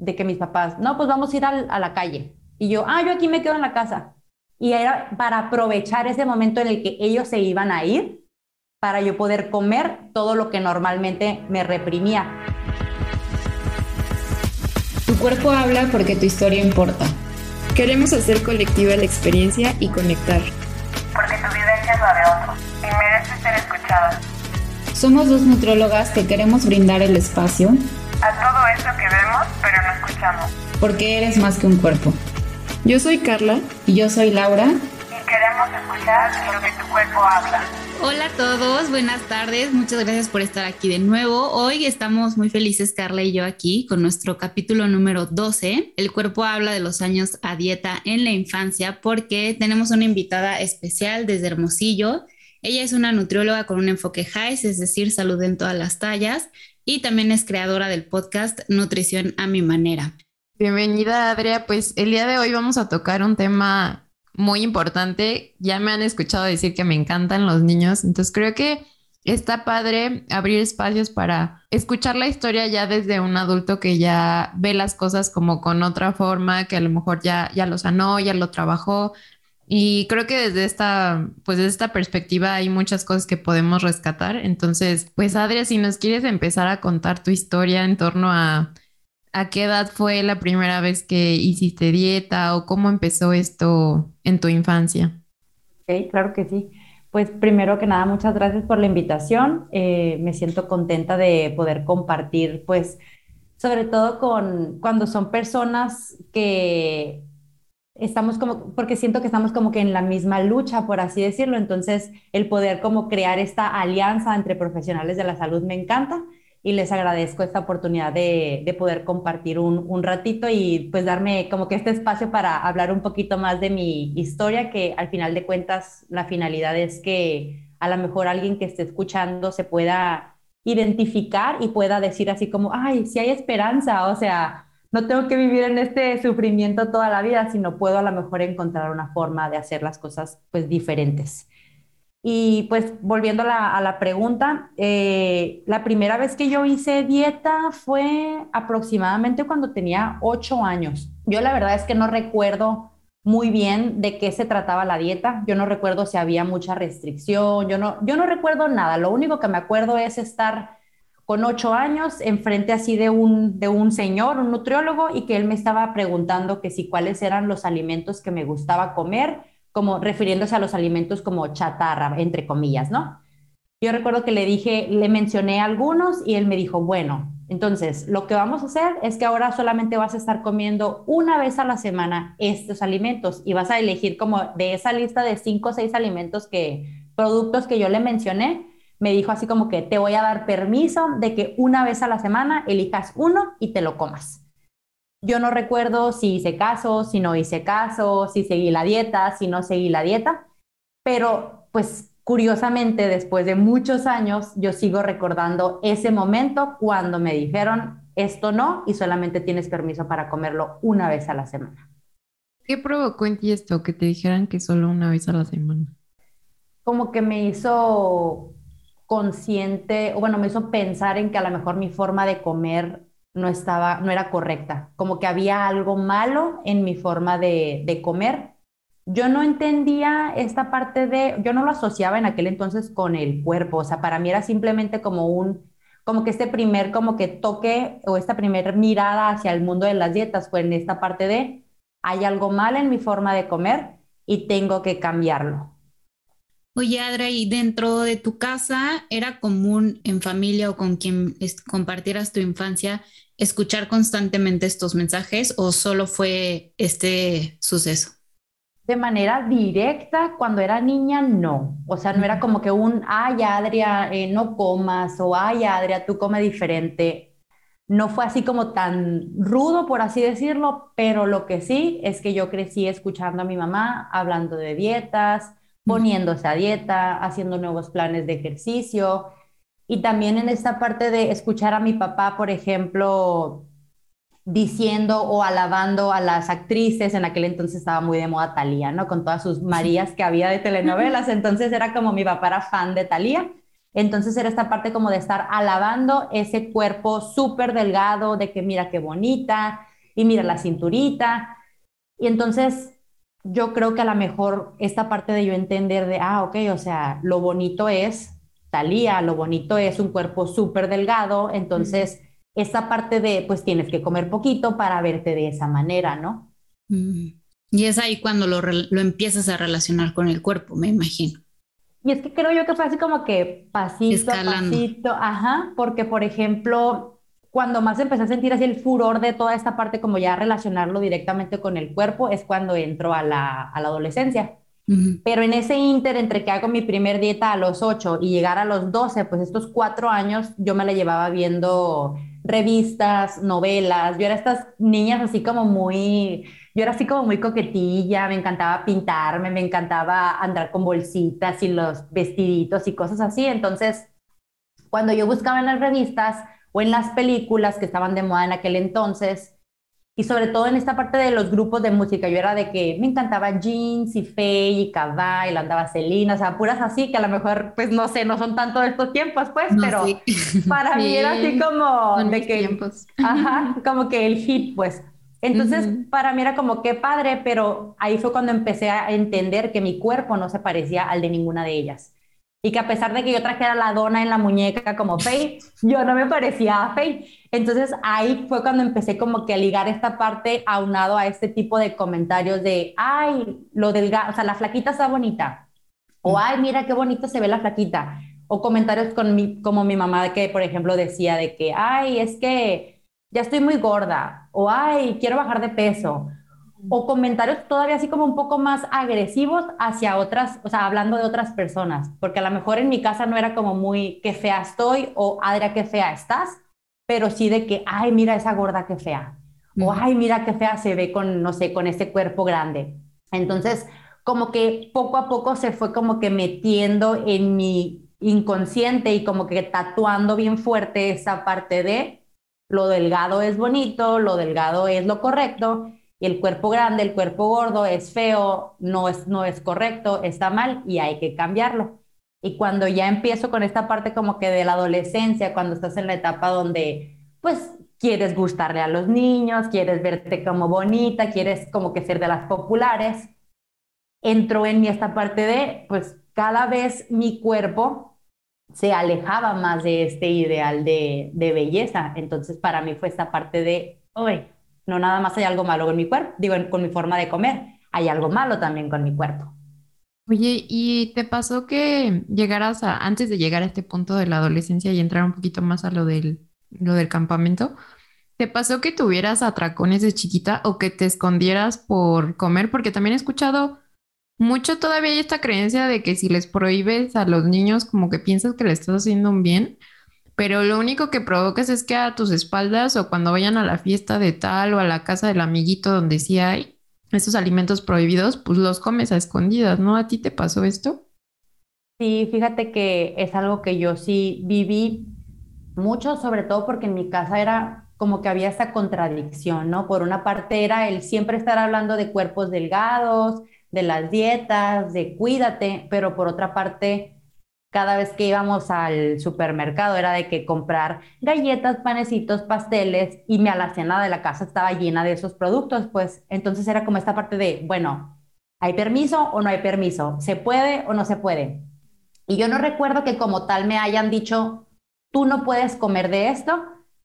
de que mis papás, no, pues vamos a ir a la calle. Y yo, ah, yo aquí me quedo en la casa. Y era para aprovechar ese momento en el que ellos se iban a ir, para yo poder comer todo lo que normalmente me reprimía. Tu cuerpo habla porque tu historia importa. Queremos hacer colectiva la experiencia y conectar. Porque tu vivencia es la de otros y merece ser escuchada. Somos dos nutrólogas que queremos brindar el espacio Porque eres más que un cuerpo. Yo soy Carla y yo soy Laura. Y queremos escuchar lo que tu cuerpo habla. Hola a todos, buenas tardes, muchas gracias por estar aquí de nuevo. Hoy estamos muy felices, Carla y yo, aquí con nuestro capítulo número 12. El cuerpo habla de los años a dieta en la infancia porque tenemos una invitada especial desde Hermosillo. Ella es una nutrióloga con un enfoque HIGH, es decir, salud en todas las tallas, y también es creadora del podcast Nutrición a mi manera. Bienvenida, Adria. Pues el día de hoy vamos a tocar un tema muy importante. Ya me han escuchado decir que me encantan los niños, entonces creo que está padre abrir espacios para escuchar la historia ya desde un adulto que ya ve las cosas como con otra forma, que a lo mejor ya, ya lo sanó, ya lo trabajó. Y creo que desde esta, pues esta perspectiva hay muchas cosas que podemos rescatar. Entonces, pues Adria, si nos quieres empezar a contar tu historia en torno a ¿A qué edad fue la primera vez que hiciste dieta o cómo empezó esto en tu infancia? Ok, claro que sí. Pues primero que nada, muchas gracias por la invitación. Eh, me siento contenta de poder compartir, pues, sobre todo con cuando son personas que estamos como, porque siento que estamos como que en la misma lucha, por así decirlo. Entonces, el poder como crear esta alianza entre profesionales de la salud me encanta y les agradezco esta oportunidad de, de poder compartir un, un, ratito y pues darme como que este espacio para hablar un poquito más de mi historia, que al final de cuentas la finalidad es que a lo mejor alguien que esté escuchando se pueda identificar y pueda decir así como, ay, si hay esperanza, o sea, no tengo que vivir en este sufrimiento toda la vida, sino puedo a lo mejor encontrar una forma de hacer las cosas pues diferentes. Y pues volviendo a la, pregunta, eh, la primera vez que yo hice dieta fue aproximadamente cuando tenía ocho años. Yo la verdad es que no recuerdo muy bien de qué se trataba la dieta. Yo no recuerdo si había mucha restricción. Yo no, yo no recuerdo nada. Lo único que me acuerdo es estar con ocho años enfrente así de un, de un señor, un nutriólogo, y que él me estaba preguntando que si cuáles eran los alimentos que me gustaba comer como refiriéndose a los alimentos como chatarra, entre comillas, ¿no? Yo recuerdo que le dije, le mencioné algunos y él me dijo, bueno, entonces lo que vamos a hacer es que ahora solamente vas a estar comiendo una vez a la semana estos alimentos y vas a elegir como de esa lista de cinco o seis alimentos que, productos que yo le mencioné, me dijo así como que te voy a dar permiso de que una vez a la semana elijas uno y te lo comas. Yo no recuerdo si hice caso, si no hice caso, si seguí la dieta, si no seguí la dieta, pero pues curiosamente después de muchos años yo sigo recordando ese momento cuando me dijeron esto no y solamente tienes permiso para comerlo una vez a la semana. ¿Qué provocó en ti esto que te dijeran que solo una vez a la semana? Como que me hizo consciente, o bueno, me hizo pensar en que a lo mejor mi forma de comer no estaba, no era correcta, como que había algo malo en mi forma de, de comer. Yo no entendía esta parte de, yo no lo asociaba en aquel entonces con el cuerpo, o sea, para mí era simplemente como un, como que este primer, como que toque o esta primera mirada hacia el mundo de las dietas fue en esta parte de, hay algo mal en mi forma de comer y tengo que cambiarlo. Oye, Adra, ¿y dentro de tu casa era común en familia o con quien compartieras tu infancia escuchar constantemente estos mensajes o solo fue este suceso? De manera directa, cuando era niña, no. O sea, no era como que un, ay, Adria, eh, no comas, o ay, Adria, tú come diferente. No fue así como tan rudo, por así decirlo, pero lo que sí es que yo crecí escuchando a mi mamá hablando de dietas, poniéndose a dieta, haciendo nuevos planes de ejercicio. Y también en esta parte de escuchar a mi papá, por ejemplo, diciendo o alabando a las actrices, en aquel entonces estaba muy de moda Talía, ¿no? Con todas sus Marías que había de telenovelas, entonces era como mi papá era fan de Talía, entonces era esta parte como de estar alabando ese cuerpo súper delgado, de que mira qué bonita, y mira la cinturita. Y entonces yo creo que a lo mejor esta parte de yo entender de, ah, ok, o sea, lo bonito es Talía, lo bonito es un cuerpo súper delgado, entonces esta parte de, pues tienes que comer poquito para verte de esa manera, ¿no? Y es ahí cuando lo, lo empiezas a relacionar con el cuerpo, me imagino. Y es que creo yo que fue así como que pasito a pasito, ajá, porque por ejemplo, cuando más empecé a sentir así el furor de toda esta parte, como ya relacionarlo directamente con el cuerpo, es cuando entro a la, a la adolescencia. Pero en ese inter, entre que hago mi primer dieta a los 8 y llegar a los 12, pues estos cuatro años yo me la llevaba viendo revistas, novelas. Yo era estas niñas así como muy, yo era así como muy coquetilla, me encantaba pintarme, me encantaba andar con bolsitas y los vestiditos y cosas así. Entonces, cuando yo buscaba en las revistas o en las películas que estaban de moda en aquel entonces, y sobre todo en esta parte de los grupos de música, yo era de que me encantaba Jeans y Faye y la andaba Selena, o sea, puras así que a lo mejor, pues no sé, no son tanto de estos tiempos, pues, pero para mí era así como de que, tiempos. ajá, como que el hit, pues. Entonces, para mí era como que padre, pero ahí fue cuando empecé a entender que mi cuerpo no se parecía al de ninguna de ellas y que a pesar de que yo trajera la dona en la muñeca como Faye, yo no me parecía a Faye. Entonces ahí fue cuando empecé como que a ligar esta parte aunado a este tipo de comentarios de, ay, lo delgado, o sea, la flaquita está bonita. O, ay, mira qué bonita se ve la flaquita. O comentarios con mi, como mi mamá que, por ejemplo, decía de que, ay, es que ya estoy muy gorda. O, ay, quiero bajar de peso o comentarios todavía así como un poco más agresivos hacia otras, o sea, hablando de otras personas, porque a lo mejor en mi casa no era como muy qué fea estoy o Adria qué fea estás, pero sí de que, ay, mira esa gorda qué fea, o ay, mira qué fea se ve con, no sé, con ese cuerpo grande. Entonces, como que poco a poco se fue como que metiendo en mi inconsciente y como que tatuando bien fuerte esa parte de lo delgado es bonito, lo delgado es lo correcto y el cuerpo grande, el cuerpo gordo es feo, no es, no es correcto, está mal y hay que cambiarlo. Y cuando ya empiezo con esta parte como que de la adolescencia, cuando estás en la etapa donde pues quieres gustarle a los niños, quieres verte como bonita, quieres como que ser de las populares, entro en esta parte de pues cada vez mi cuerpo se alejaba más de este ideal de, de belleza. Entonces para mí fue esta parte de, oye, no nada más hay algo malo con mi cuerpo, digo, con mi forma de comer, hay algo malo también con mi cuerpo. Oye, ¿y te pasó que llegaras a, antes de llegar a este punto de la adolescencia y entrar un poquito más a lo del, lo del campamento, ¿te pasó que tuvieras atracones de chiquita o que te escondieras por comer? Porque también he escuchado mucho todavía esta creencia de que si les prohíbes a los niños como que piensas que le estás haciendo un bien pero lo único que provocas es que a tus espaldas o cuando vayan a la fiesta de tal o a la casa del amiguito donde sí hay esos alimentos prohibidos, pues los comes a escondidas, ¿no? ¿A ti te pasó esto? Sí, fíjate que es algo que yo sí viví mucho, sobre todo porque en mi casa era como que había esa contradicción, ¿no? Por una parte era el siempre estar hablando de cuerpos delgados, de las dietas, de cuídate, pero por otra parte cada vez que íbamos al supermercado era de que comprar galletas, panecitos, pasteles y mi alacena de la casa estaba llena de esos productos, pues entonces era como esta parte de, bueno, ¿hay permiso o no hay permiso? ¿Se puede o no se puede? Y yo no recuerdo que como tal me hayan dicho, tú no puedes comer de esto,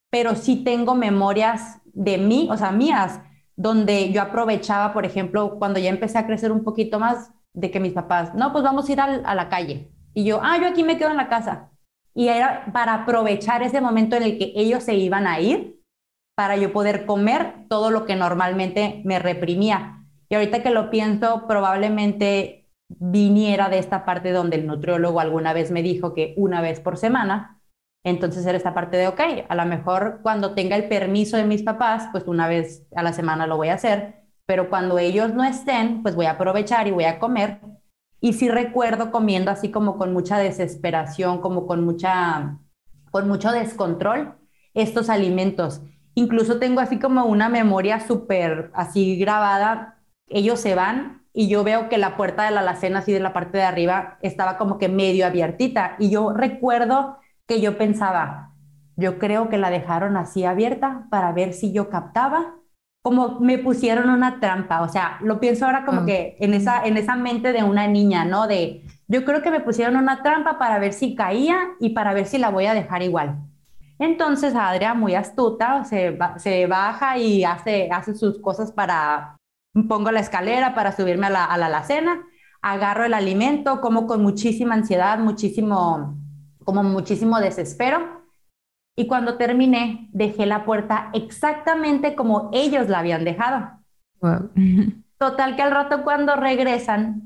pero sí tengo memorias de mí, o sea, mías, donde yo aprovechaba, por ejemplo, cuando ya empecé a crecer un poquito más, de que mis papás, no, pues vamos a ir a la calle y yo, ah, yo aquí me quedo en la casa. Y era para aprovechar ese momento en el que ellos se iban a ir para yo poder comer todo lo que normalmente me reprimía. Y ahorita que lo pienso, probablemente viniera de esta parte donde el nutriólogo alguna vez me dijo que una vez por semana, entonces era esta parte de, ok, a lo mejor cuando tenga el permiso de mis papás, pues una vez a la semana lo voy a hacer, pero cuando ellos no estén, pues voy a aprovechar y voy a comer y sí recuerdo comiendo así como con mucha desesperación, como con mucha, con mucho descontrol estos alimentos. Incluso tengo así como una memoria súper así grabada. Ellos se van y yo veo que la puerta de la alacena, así de la parte de arriba, estaba como que medio abiertita. Y yo recuerdo que yo pensaba, yo creo que la dejaron así abierta para ver si yo captaba como me pusieron una trampa, o sea, lo pienso ahora como Ah. que en esa, en esa mente de una niña, ¿no? De, yo creo que me pusieron una trampa para ver si caía y para ver si la voy a dejar igual. Entonces Adria, muy astuta, se, ba- se baja y hace, hace sus cosas para, pongo la escalera para subirme a la, a la alacena, agarro el alimento, como con muchísima ansiedad, muchísimo, como muchísimo desespero. Y cuando terminé, dejé la puerta exactamente como ellos la habían dejado. Wow. Total que al rato cuando regresan,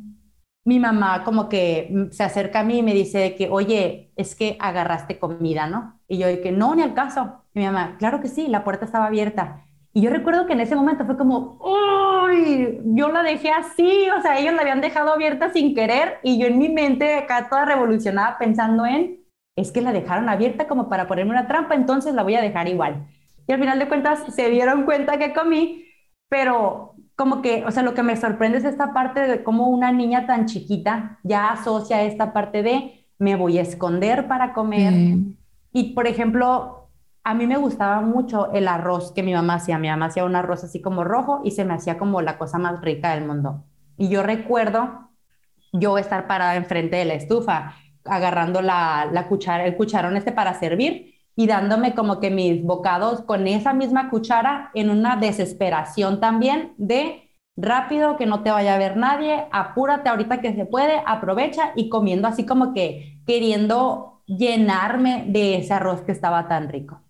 mi mamá como que se acerca a mí y me dice que, oye, es que agarraste comida, ¿no? Y yo que, no, ni al caso. Y mi mamá, claro que sí, la puerta estaba abierta. Y yo recuerdo que en ese momento fue como, uy, yo la dejé así, o sea, ellos la habían dejado abierta sin querer y yo en mi mente acá toda revolucionada pensando en, es que la dejaron abierta como para ponerme una trampa, entonces la voy a dejar igual. Y al final de cuentas se dieron cuenta que comí, pero como que, o sea, lo que me sorprende es esta parte de cómo una niña tan chiquita ya asocia esta parte de me voy a esconder para comer. Y por ejemplo, a mí me gustaba mucho el arroz que mi mamá hacía. Mi mamá hacía un arroz así como rojo y se me hacía como la cosa más rica del mundo. Y yo recuerdo yo estar parada enfrente de la estufa, agarrando la, la cuchara, el cucharón este para servir y dándome como que mis bocados con esa misma cuchara en una desesperación también de rápido, que no te vaya a ver nadie, apúrate ahorita que se puede, aprovecha y comiendo así como que queriendo llenarme de ese arroz que estaba tan rico.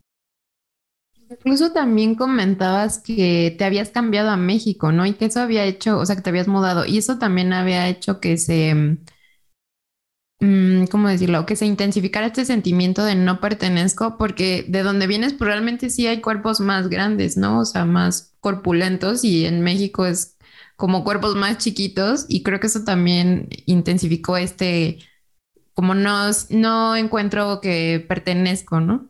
Incluso también comentabas que te habías cambiado a México, ¿no? Y que eso había hecho, o sea, que te habías mudado. Y eso también había hecho que se, ¿cómo decirlo? Que se intensificara este sentimiento de no pertenezco, porque de donde vienes, pues realmente sí hay cuerpos más grandes, ¿no? O sea, más corpulentos y en México es como cuerpos más chiquitos y creo que eso también intensificó este, como no, no encuentro que pertenezco, ¿no?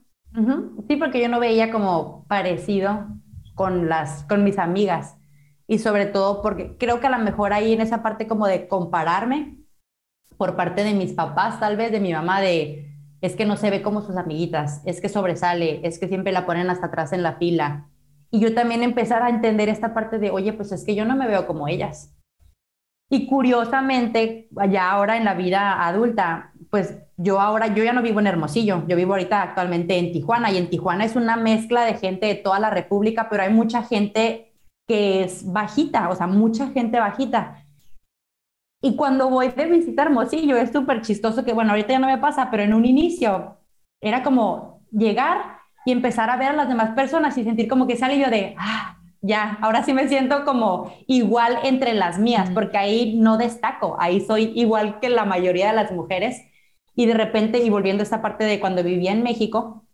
Sí, porque yo no veía como parecido con las, con mis amigas. Y sobre todo porque creo que a lo mejor ahí en esa parte como de compararme por parte de mis papás, tal vez de mi mamá, de es que no se ve como sus amiguitas, es que sobresale, es que siempre la ponen hasta atrás en la fila. Y yo también empezar a entender esta parte de, oye, pues es que yo no me veo como ellas. Y curiosamente, ya ahora en la vida adulta, pues yo ahora, yo ya no vivo en Hermosillo, yo vivo ahorita actualmente en Tijuana y en Tijuana es una mezcla de gente de toda la República, pero hay mucha gente que es bajita, o sea, mucha gente bajita. Y cuando voy de visita a Hermosillo es súper chistoso que, bueno, ahorita ya no me pasa, pero en un inicio era como llegar y empezar a ver a las demás personas y sentir como que ese alivio de, ah, ya, ahora sí me siento como igual entre las mías, porque ahí no destaco, ahí soy igual que la mayoría de las mujeres. Y de repente, y volviendo a esta parte de cuando vivía en México,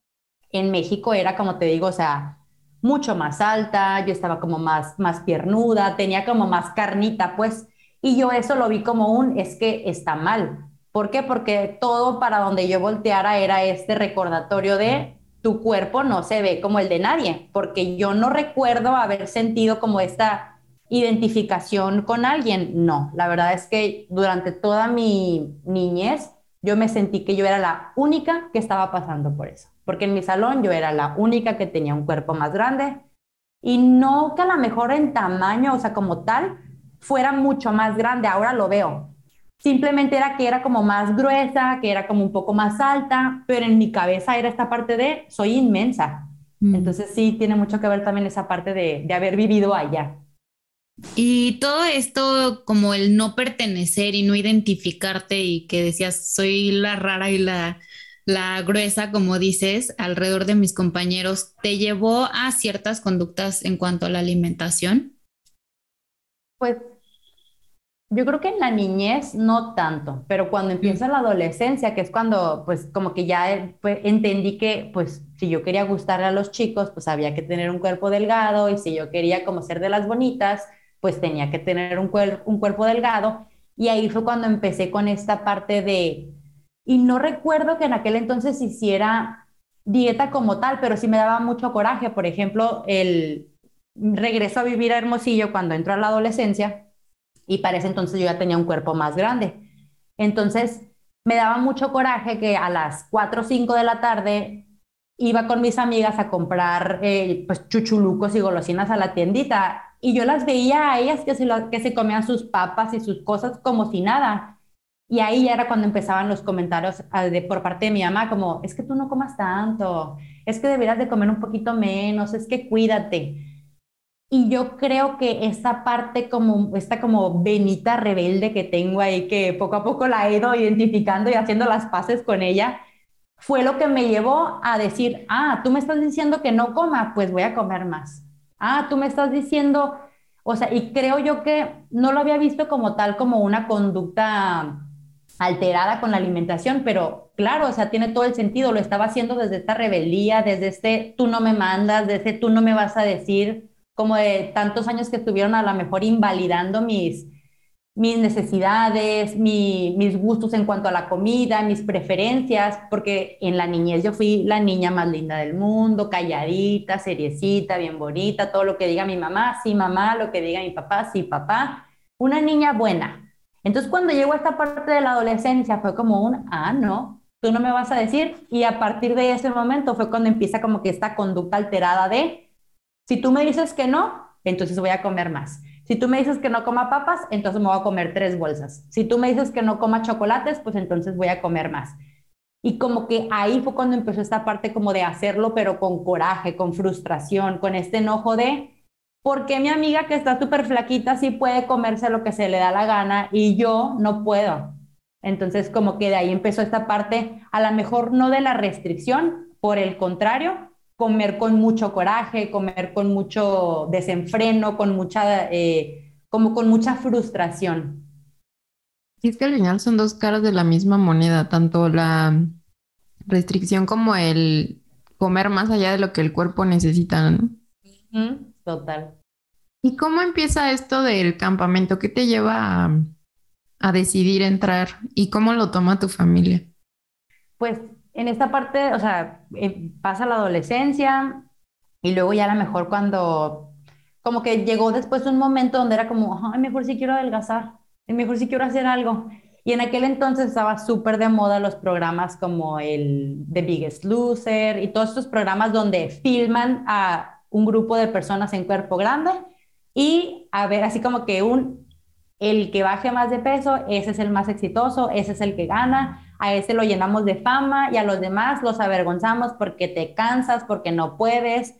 en México era como te digo, o sea, mucho más alta, yo estaba como más, más piernuda, tenía como más carnita, pues, y yo eso lo vi como un, es que está mal. ¿Por qué? Porque todo para donde yo volteara era este recordatorio de tu cuerpo no se ve como el de nadie, porque yo no recuerdo haber sentido como esta identificación con alguien. No, la verdad es que durante toda mi niñez yo me sentí que yo era la única que estaba pasando por eso, porque en mi salón yo era la única que tenía un cuerpo más grande y no que a lo mejor en tamaño, o sea, como tal, fuera mucho más grande, ahora lo veo. Simplemente era que era como más gruesa, que era como un poco más alta, pero en mi cabeza era esta parte de soy inmensa. Mm. Entonces sí, tiene mucho que ver también esa parte de, de haber vivido allá. Y todo esto, como el no pertenecer y no identificarte y que decías, soy la rara y la, la gruesa, como dices, alrededor de mis compañeros, ¿te llevó a ciertas conductas en cuanto a la alimentación? Pues yo creo que en la niñez no tanto, pero cuando empieza la adolescencia, que es cuando pues como que ya eh, pues, entendí que pues si yo quería gustarle a los chicos, pues había que tener un cuerpo delgado y si yo quería como ser de las bonitas, pues tenía que tener un, cuer un cuerpo delgado. Y ahí fue cuando empecé con esta parte de, y no recuerdo que en aquel entonces hiciera dieta como tal, pero sí me daba mucho coraje. Por ejemplo, el regreso a vivir a Hermosillo cuando entro a la adolescencia y para ese entonces yo ya tenía un cuerpo más grande. Entonces me daba mucho coraje que a las 4 o 5 de la tarde iba con mis amigas a comprar eh, pues chuchulucos y golosinas a la tiendita y yo las veía a ellas que se, que se comían sus papas y sus cosas como si nada. Y ahí era cuando empezaban los comentarios ah, de, por parte de mi mamá, como, es que tú no comas tanto, es que deberías de comer un poquito menos, es que cuídate. Y yo creo que esta parte como, esta como venita rebelde que tengo ahí, que poco a poco la he ido identificando y haciendo las paces con ella, fue lo que me llevó a decir, ah, tú me estás diciendo que no coma, pues voy a comer más. Ah, tú me estás diciendo, o sea, y creo yo que no lo había visto como tal, como una conducta alterada con la alimentación, pero claro, o sea, tiene todo el sentido, lo estaba haciendo desde esta rebeldía, desde este tú no me mandas, desde tú no me vas a decir, como de tantos años que estuvieron a lo mejor invalidando mis, mis necesidades, mis gustos en cuanto a la comida, mis preferencias, porque en la niñez yo fui la niña más linda del mundo, calladita, seriecita, bien bonita, todo lo que diga mi mamá, sí mamá, lo que diga mi papá, sí papá, una niña buena. Entonces cuando llegó a esta parte de la adolescencia fue como un, ah, no, tú no me vas a decir, y a partir de ese momento fue cuando empieza como que esta conducta alterada de, si tú me dices que no, entonces voy a comer más. Si tú me dices que no coma papas, entonces me voy a comer tres bolsas. Si tú me dices que no coma chocolates, pues entonces voy a comer más. Y como que ahí fue cuando empezó esta parte como de hacerlo, pero con coraje, con frustración, con este enojo de, ¿por qué mi amiga que está súper flaquita sí puede comerse lo que se le da la gana y yo no puedo? Entonces como que de ahí empezó esta parte, a lo mejor no de la restricción, por el contrario, comer con mucho coraje, comer con mucho desenfreno, con mucha, eh, como con mucha frustración. Y es que al final son dos caras de la misma moneda, tanto la restricción como el comer más allá de lo que el cuerpo necesita, ¿no? Total. ¿Y cómo empieza esto del campamento? ¿Qué te lleva a, a decidir entrar y cómo lo toma tu familia? Pues en esta parte, o sea, eh, pasa la adolescencia y luego ya a lo mejor cuando, como que llegó después un momento donde era como, ay, mejor si quiero adelgazar, mejor si quiero hacer algo. Y en aquel entonces estaba súper de moda los programas como el The Biggest Loser y todos estos programas donde filman a un grupo de personas en cuerpo grande y a ver, así como que un, el que baje más de peso, ese es el más exitoso, ese es el que gana a ese lo llenamos de fama y a los demás los avergonzamos porque te cansas, porque no puedes.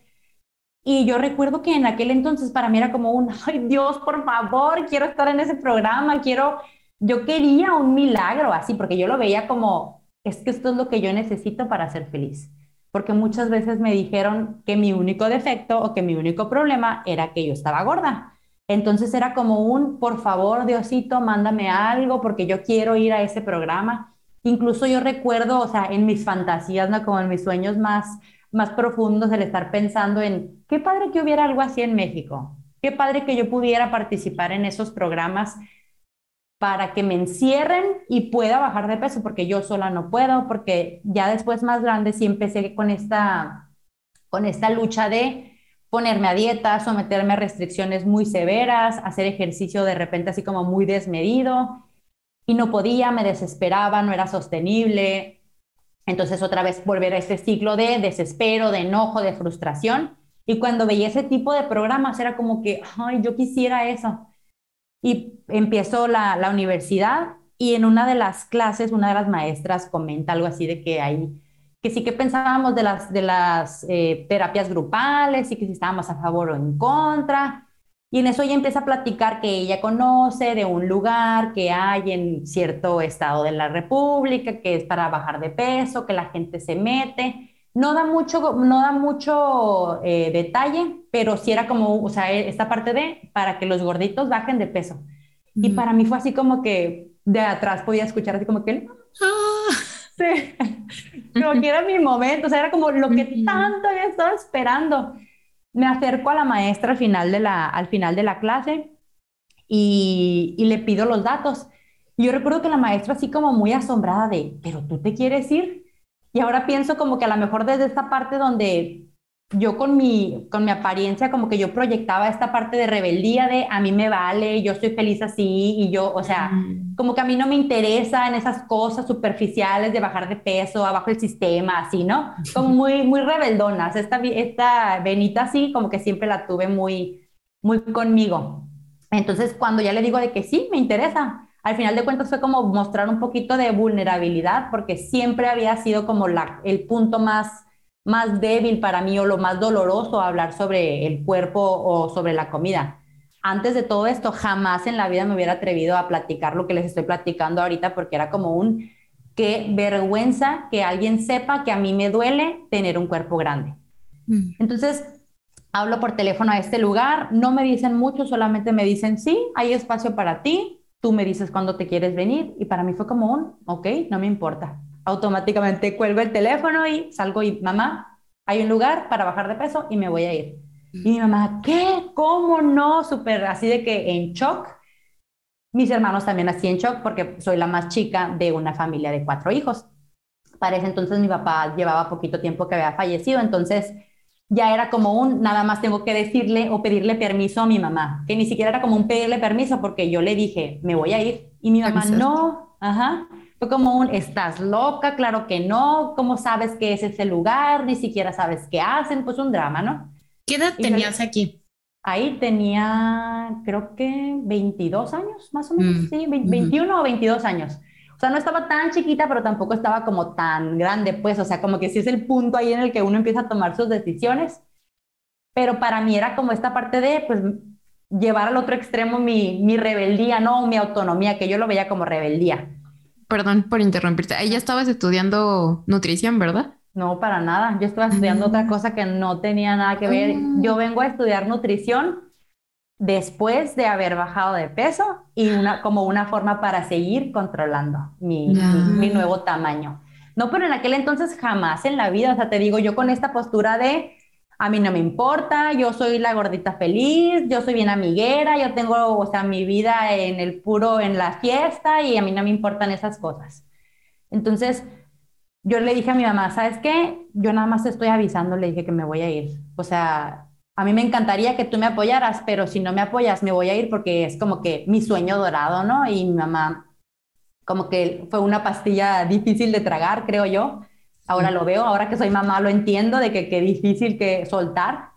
Y yo recuerdo que en aquel entonces para mí era como un, ay Dios, por favor, quiero estar en ese programa, quiero, yo quería un milagro así, porque yo lo veía como, es que esto es lo que yo necesito para ser feliz. Porque muchas veces me dijeron que mi único defecto o que mi único problema era que yo estaba gorda. Entonces era como un, por favor, Diosito, mándame algo porque yo quiero ir a ese programa. Incluso yo recuerdo, o sea, en mis fantasías, ¿no? Como en mis sueños más, más profundos, el estar pensando en, qué padre que hubiera algo así en México, qué padre que yo pudiera participar en esos programas para que me encierren y pueda bajar de peso, porque yo sola no puedo, porque ya después más grande sí empecé con esta, con esta lucha de ponerme a dieta, someterme a restricciones muy severas, hacer ejercicio de repente así como muy desmedido y no podía, me desesperaba, no era sostenible. Entonces otra vez volver a ese ciclo de desespero, de enojo, de frustración. Y cuando veía ese tipo de programas era como que, ay, yo quisiera eso. Y empiezo la, la universidad y en una de las clases una de las maestras comenta algo así de que hay que sí que pensábamos de las, de las eh, terapias grupales y que si estábamos a favor o en contra. Y en eso ella empieza a platicar que ella conoce de un lugar que hay en cierto estado de la República, que es para bajar de peso, que la gente se mete. No da mucho, no da mucho eh, detalle, pero sí era como, o sea, esta parte de para que los gorditos bajen de peso. Y para mí fue así como que de atrás podía escuchar así como que... ¡Ah! Sí, como que era mi momento, o sea, era como lo que tanto había estado esperando me acerco a la maestra al final de la, al final de la clase y, y le pido los datos. Y yo recuerdo que la maestra así como muy asombrada de, pero tú te quieres ir. Y ahora pienso como que a lo mejor desde esta parte donde yo con mi, con mi apariencia como que yo proyectaba esta parte de rebeldía de a mí me vale, yo estoy feliz así y yo, o sea, como que a mí no me interesa en esas cosas superficiales de bajar de peso, abajo el sistema, así, ¿no? Como muy, muy rebeldonas. Esta, esta venita así como que siempre la tuve muy, muy conmigo. Entonces, cuando ya le digo de que sí, me interesa, al final de cuentas fue como mostrar un poquito de vulnerabilidad porque siempre había sido como la, el punto más más débil para mí o lo más doloroso hablar sobre el cuerpo o sobre la comida. Antes de todo esto, jamás en la vida me hubiera atrevido a platicar lo que les estoy platicando ahorita porque era como un qué vergüenza que alguien sepa que a mí me duele tener un cuerpo grande. Mm. Entonces, hablo por teléfono a este lugar, no me dicen mucho, solamente me dicen, sí, hay espacio para ti, tú me dices cuándo te quieres venir y para mí fue como un, ok, no me importa automáticamente cuelgo el teléfono y salgo y mamá, hay un lugar para bajar de peso y me voy a ir. Y mi mamá, ¿qué? ¿Cómo no? Súper así de que en shock. Mis hermanos también así en shock porque soy la más chica de una familia de cuatro hijos. Para ese entonces mi papá llevaba poquito tiempo que había fallecido, entonces ya era como un, nada más tengo que decirle o pedirle permiso a mi mamá, que ni siquiera era como un pedirle permiso porque yo le dije, me voy a ir. Y mi mamá, no, ajá. Fue como un, ¿estás loca? Claro que no. ¿Cómo sabes que es ese lugar? Ni siquiera sabes qué hacen. Pues un drama, ¿no? ¿Qué edad tenías aquí? Ahí tenía, creo que 22 años, más o menos, mm, sí, 21 o 22 años. O sea, no estaba tan chiquita, pero tampoco estaba como tan grande, pues, o sea, como que sí es el punto ahí en el que uno empieza a tomar sus decisiones. Pero para mí era como esta parte de, pues, llevar al otro extremo mi, mi rebeldía, no mi autonomía, que yo lo veía como rebeldía. Perdón por interrumpirte. Ahí ya estabas estudiando nutrición, ¿verdad? No, para nada. Yo estaba estudiando otra ah. cosa que no tenía nada que ver. Ah. Yo vengo a estudiar nutrición después de haber bajado de peso y una, como una forma para seguir controlando mi, mi, nuevo tamaño. No, pero en aquel entonces jamás en la vida, o sea, te digo, yo con esta postura de a mí no me importa, yo soy la gordita feliz, yo soy bien amiguera, yo tengo, o sea, mi vida en el puro, en la fiesta y a mí no me importan esas cosas. Entonces, yo le dije a mi mamá, ¿sabes qué? Yo nada más estoy avisando, le dije que me voy a ir. O sea, a mí me encantaría que tú me apoyaras, pero si no me apoyas, me voy a ir porque es como que mi sueño dorado, ¿no? Y mi mamá, como que fue una pastilla difícil de tragar, creo yo Ahora lo veo, ahora que soy mamá lo entiendo de que qué difícil que soltar,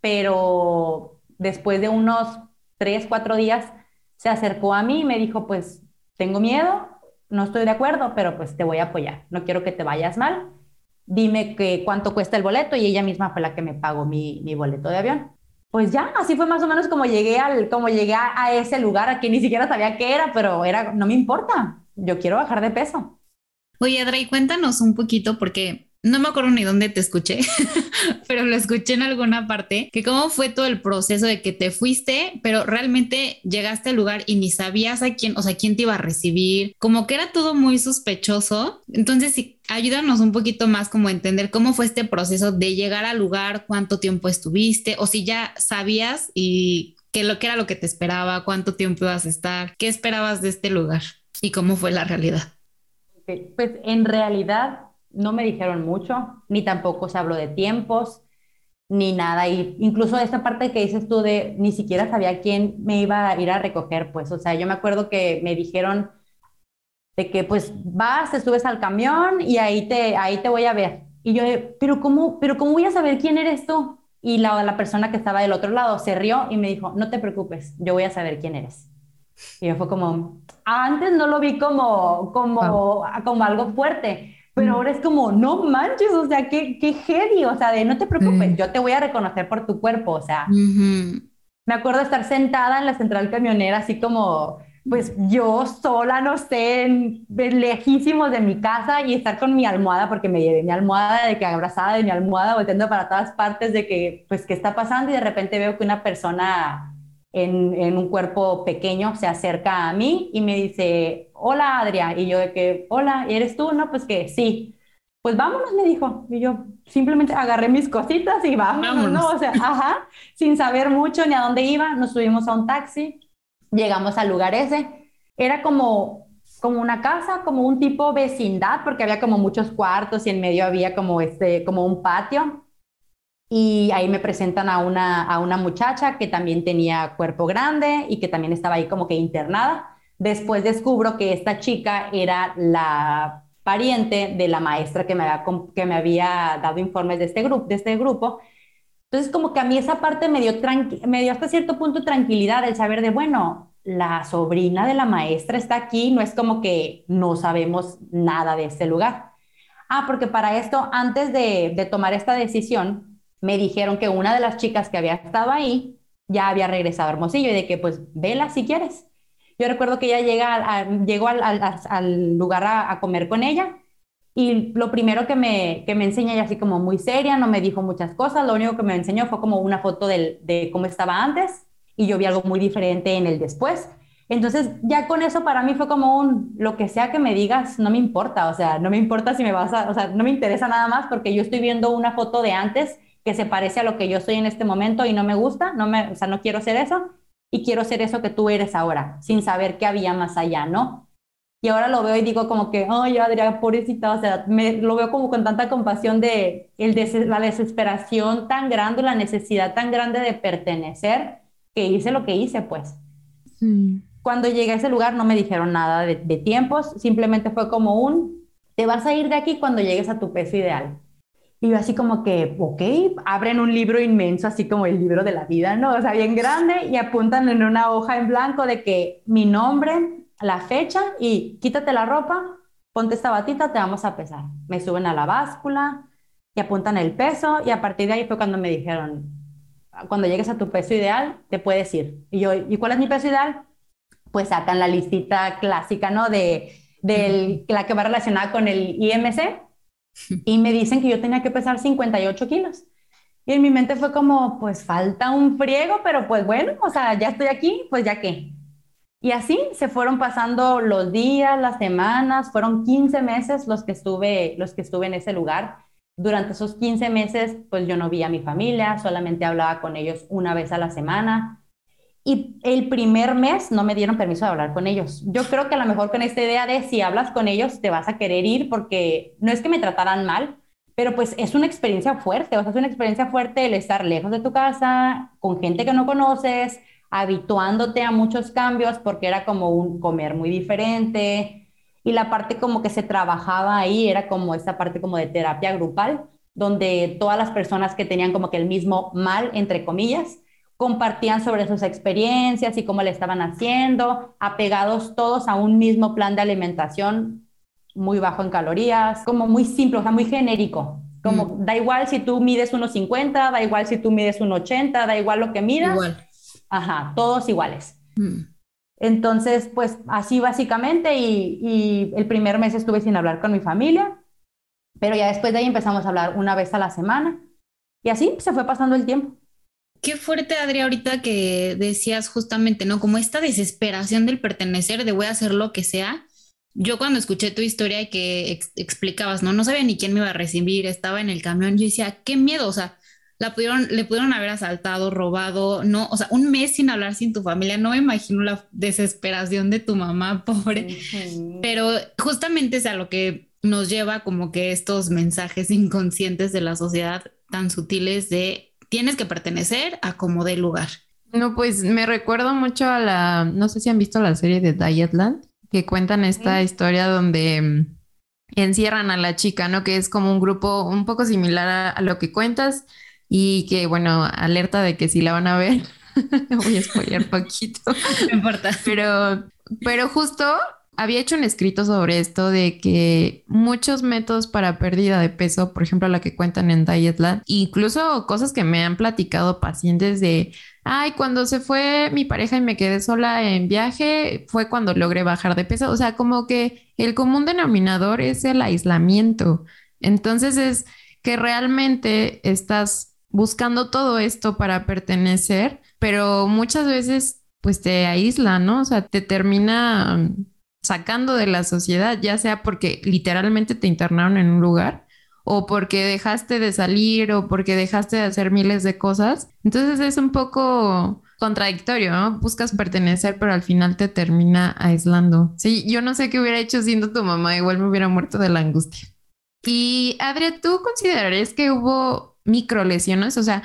pero después de unos tres, cuatro días se acercó a mí y me dijo, pues tengo miedo, no estoy de acuerdo, pero pues te voy a apoyar, no quiero que te vayas mal, dime que cuánto cuesta el boleto y ella misma fue la que me pagó mi, mi boleto de avión. Pues ya, así fue más o menos como llegué, al, como llegué a ese lugar, a que ni siquiera sabía qué era, pero era, no me importa, yo quiero bajar de peso. Oye, Adri, cuéntanos un poquito porque no me acuerdo ni dónde te escuché, pero lo escuché en alguna parte, que cómo fue todo el proceso de que te fuiste, pero realmente llegaste al lugar y ni sabías a quién, o sea, quién te iba a recibir, como que era todo muy sospechoso. Entonces, sí, ayúdanos un poquito más como a entender cómo fue este proceso de llegar al lugar, cuánto tiempo estuviste, o si ya sabías y qué lo que era lo que te esperaba, cuánto tiempo ibas a estar, qué esperabas de este lugar y cómo fue la realidad. Pues en realidad no me dijeron mucho, ni tampoco se habló de tiempos, ni nada. Y incluso esta parte que dices tú de ni siquiera sabía quién me iba a ir a recoger, pues, o sea, yo me acuerdo que me dijeron de que pues vas, te subes al camión y ahí te, ahí te voy a ver. Y yo, pero ¿cómo, pero ¿cómo voy a saber quién eres tú? Y la, la persona que estaba del otro lado se rió y me dijo, no te preocupes, yo voy a saber quién eres. Y fue como, antes no lo vi como, como, como algo fuerte, pero ahora es como, no manches, o sea, qué, qué heavy, o sea, de no te preocupes, yo te voy a reconocer por tu cuerpo, o sea, me acuerdo estar sentada en la central camionera, así como, pues yo sola, no sé, lejísimos de mi casa y estar con mi almohada, porque me llevé mi almohada de que abrazada de mi almohada, volteando para todas partes de que, pues, ¿qué está pasando? Y de repente veo que una persona en, un cuerpo pequeño se acerca a mí y me dice, hola Adria, y yo de que, hola, ¿eres tú? No, pues que sí. Pues vámonos, me dijo. Y yo simplemente agarré mis cositas y vámonos, ¿no? O sea, ajá, sin saber mucho ni a dónde iba, nos subimos a un taxi, llegamos al lugar ese. Era como, como una casa, como un tipo vecindad, porque había como muchos cuartos y en medio había como, este, como un patio. Y ahí me presentan a una, a una muchacha que también tenía cuerpo grande y que también estaba ahí como que internada. Después descubro que esta chica era la pariente de la maestra que me había, que me había dado informes de este, grupo, de este grupo. Entonces, como que a mí esa parte me dio, me dio hasta cierto punto tranquilidad el saber de, bueno, la sobrina de la maestra está aquí, no es como que no sabemos nada de este lugar. Ah, porque para esto, antes de, de tomar esta decisión, me dijeron que una de las chicas que había estado ahí ya había regresado a Hermosillo y de que pues vela si quieres. Yo recuerdo que ella llega llegó al, lugar a, comer con ella y lo primero que me, que me enseña así como muy seria, no me dijo muchas cosas, lo único que me enseñó fue como una foto del, de cómo estaba antes y yo vi algo muy diferente en el después. Entonces, ya con eso para mí fue como un, lo que sea que me digas, no me importa, o sea, no me importa si me vas a, o sea, no me interesa nada más porque yo estoy viendo una foto de antes que se parece a lo que yo soy en este momento y no me gusta, no me, o sea, no quiero ser eso y quiero ser eso que tú eres ahora, sin saber qué había más allá, ¿no? Y ahora lo veo y digo como que, ay, Adrián, pobrecita, o sea, me, lo veo como con tanta compasión de el la desesperación tan grande, la necesidad tan grande de pertenecer, que hice lo que hice, pues. Cuando llegué a ese lugar no me dijeron nada de, tiempos, simplemente fue como un, te vas a ir de aquí cuando llegues a tu peso ideal. Y así como que, ok, abren un libro inmenso, así como el libro de la vida, ¿no? O sea, bien grande y apuntan en una hoja en blanco de que mi nombre, la fecha y quítate la ropa, ponte esta batita, te vamos a pesar. Me suben a la báscula y apuntan el peso y a partir de ahí fue cuando me dijeron, cuando llegues a tu peso ideal, te puedes ir. Y yo, ¿y cuál es mi peso ideal? Pues sacan la listita clásica, ¿no? De, de la que va relacionada con el IMC y me dicen que yo tenía que pesar 58 kilos. Y en mi mente fue como, pues falta un friego, pero pues bueno, o sea, ya estoy aquí, pues ya qué. Y así se fueron pasando los días, las semanas, fueron 15 meses los que estuve, los que estuve en ese lugar. Durante esos 15 meses, pues yo no vi a mi familia, solamente hablaba con ellos una vez a la semana. Y el primer mes no me dieron permiso de hablar con ellos. Yo creo que a lo mejor con esta idea de si hablas con ellos te vas a querer ir porque no es que me trataran mal, pero pues es una experiencia fuerte, o sea, es una experiencia fuerte el estar lejos de tu casa, con gente que no conoces, habituándote a muchos cambios porque era como un comer muy diferente y la parte como que se trabajaba ahí era como esta parte como de terapia grupal, donde todas las personas que tenían como que el mismo mal, entre comillas, compartían sobre sus experiencias y cómo le estaban haciendo, apegados todos a un mismo plan de alimentación muy bajo en calorías, como muy simple, o sea, muy genérico. Como mm. da igual si tú mides 1,50, da igual si tú mides 1,80, da igual lo que midas. Igual. Ajá, todos iguales. Mm. Entonces, pues así básicamente, y, y el primer mes estuve sin hablar con mi familia, pero ya después de ahí empezamos a hablar una vez a la semana. Y así se fue pasando el tiempo. Qué fuerte, Adri, ahorita que decías justamente, ¿no? Como esta desesperación del pertenecer, de voy a hacer lo que sea. Yo cuando escuché tu historia y que explicabas, ¿no? No sabía ni quién me iba a recibir, estaba en el camión, yo decía, qué miedo, o sea, la pudieron, le pudieron haber asaltado, robado, no, o sea, un mes sin hablar sin tu familia, no me imagino la desesperación de tu mamá, pobre, pero justamente es a lo que nos lleva como que estos mensajes inconscientes de la sociedad tan sutiles de tienes que pertenecer a como de lugar. No, pues me recuerdo mucho a la, no sé si han visto la serie de Dietland, que cuentan esta historia donde mm, encierran a la chica, ¿no? Que es como un grupo un poco similar a, lo que cuentas y que, bueno, alerta de que si la van a ver, voy a spoiler poquito. No importa. Pero, pero justo había hecho un escrito sobre esto de que muchos métodos para pérdida de peso, por ejemplo, la que cuentan en Dietland, incluso cosas que me han platicado pacientes de, ay, cuando se fue mi pareja y me quedé sola en viaje, fue cuando logré bajar de peso. O sea, como que el común denominador es el aislamiento. Entonces es que realmente estás buscando todo esto para pertenecer, pero muchas veces pues te aísla, ¿no? O sea, te termina sacando de la sociedad, ya sea porque literalmente te internaron en un lugar o porque dejaste de salir o porque dejaste de hacer miles de cosas. Entonces es un poco contradictorio, ¿no? Buscas pertenecer, pero al final te termina aislando. Sí, yo no sé qué hubiera hecho siendo tu mamá, igual me hubiera muerto de la angustia. Y Adria, ¿tú considerarías que hubo microlesiones, o sea,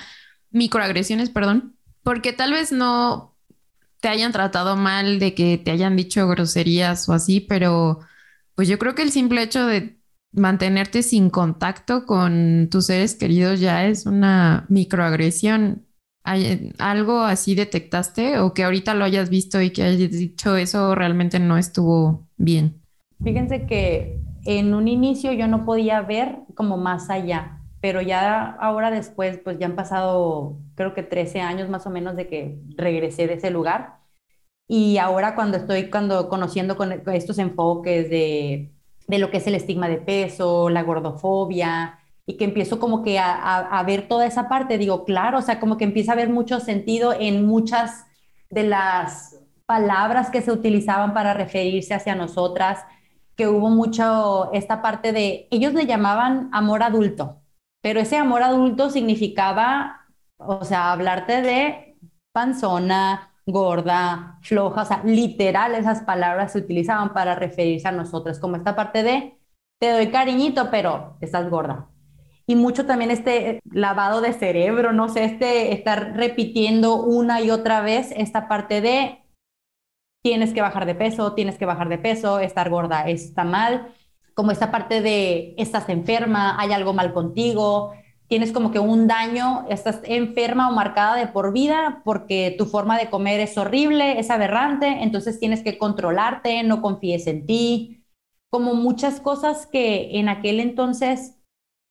microagresiones, perdón, porque tal vez no te hayan tratado mal, de que te hayan dicho groserías o así, pero pues yo creo que el simple hecho de mantenerte sin contacto con tus seres queridos ya es una microagresión. ¿Algo así detectaste o que ahorita lo hayas visto y que hayas dicho eso realmente no estuvo bien? Fíjense que en un inicio yo no podía ver como más allá, pero ya ahora después, pues ya han pasado creo que 13 años más o menos de que regresé de ese lugar. Y ahora cuando estoy cuando conociendo con estos enfoques de, de lo que es el estigma de peso, la gordofobia, y que empiezo como que a, a, ver toda esa parte, digo, claro, o sea, como que empieza a haber mucho sentido en muchas de las palabras que se utilizaban para referirse hacia nosotras, que hubo mucho esta parte de, ellos le llamaban amor adulto, pero ese amor adulto significaba, o sea, hablarte de panzona, gorda, floja, o sea, literal esas palabras se utilizaban para referirse a nosotras, como esta parte de, te doy cariñito, pero estás gorda. Y mucho también este lavado de cerebro, no sé, este estar repitiendo una y otra vez esta parte de, tienes que bajar de peso, tienes que bajar de peso, estar gorda está mal, como esta parte de estás enferma, hay algo mal contigo, tienes como que un daño, estás enferma o marcada de por vida porque tu forma de comer es horrible, es aberrante, entonces tienes que controlarte, no confíes en ti, como muchas cosas que en aquel entonces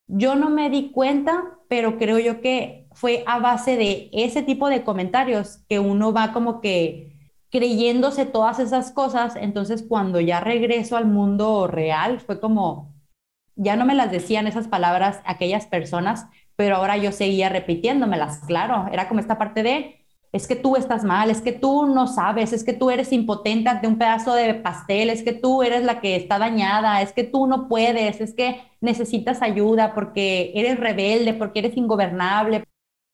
yo no me di cuenta, pero creo yo que fue a base de ese tipo de comentarios que uno va como que creyéndose todas esas cosas, entonces cuando ya regreso al mundo real, fue como, ya no me las decían esas palabras aquellas personas, pero ahora yo seguía repitiéndomelas, claro, era como esta parte de, es que tú estás mal, es que tú no sabes, es que tú eres impotente ante un pedazo de pastel, es que tú eres la que está dañada, es que tú no puedes, es que necesitas ayuda porque eres rebelde, porque eres ingobernable.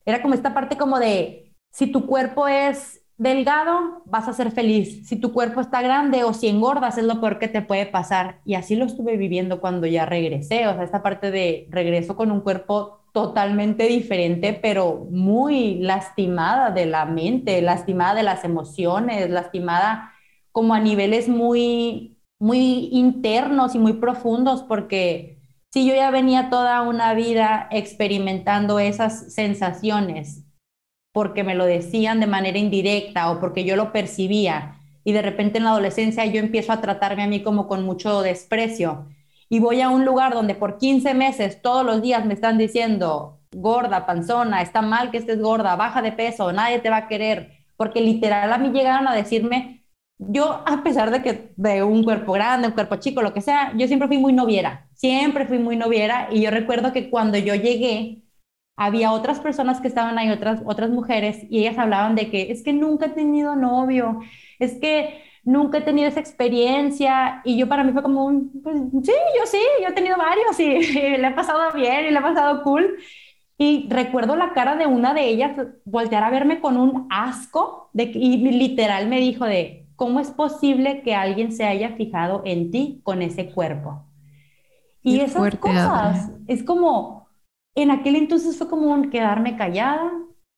Era como esta parte como de, si tu cuerpo es delgado, vas a ser feliz. Si tu cuerpo está grande o si engordas, es lo peor que te puede pasar. Y así lo estuve viviendo cuando ya regresé. O sea, esta parte de regreso con un cuerpo totalmente diferente, pero muy lastimada de la mente, lastimada de las emociones, lastimada como a niveles muy, muy internos y muy profundos, porque si yo ya venía toda una vida experimentando esas sensaciones porque me lo decían de manera indirecta o porque yo lo percibía. Y de repente en la adolescencia yo empiezo a tratarme a mí como con mucho desprecio. Y voy a un lugar donde por 15 meses todos los días me están diciendo gorda, panzona, está mal que estés gorda, baja de peso, nadie te va a querer, porque literal a mí llegaron a decirme, yo a pesar de que de un cuerpo grande, un cuerpo chico, lo que sea, yo siempre fui muy noviera, siempre fui muy noviera. Y yo recuerdo que cuando yo llegué había otras personas que estaban ahí, otras, otras mujeres, y ellas hablaban de que es que nunca he tenido novio, es que nunca he tenido esa experiencia, y yo para mí fue como un, pues, sí, yo sí, yo he tenido varios, y, le he pasado bien, y le he pasado cool. Y recuerdo la cara de una de ellas voltear a verme con un asco, de, y literal me dijo de, ¿cómo es posible que alguien se haya fijado en ti con ese cuerpo? Y esas cosas, es como, en aquel entonces fue como un quedarme callada,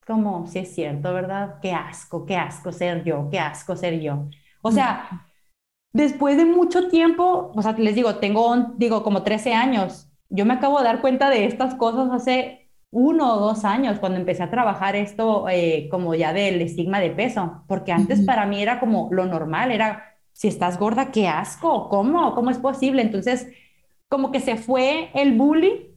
como, si es cierto, ¿verdad? Qué asco, qué asco ser yo, qué asco ser yo. O sea, después de mucho tiempo, o sea, les digo, tengo, digo, como 13 años, yo me acabo de dar cuenta de estas cosas hace uno o dos años, cuando empecé a trabajar esto eh, como ya del estigma de peso, porque antes para mí era como lo normal, era, si estás gorda, qué asco, ¿cómo? ¿Cómo es posible? Entonces, como que se fue el bullying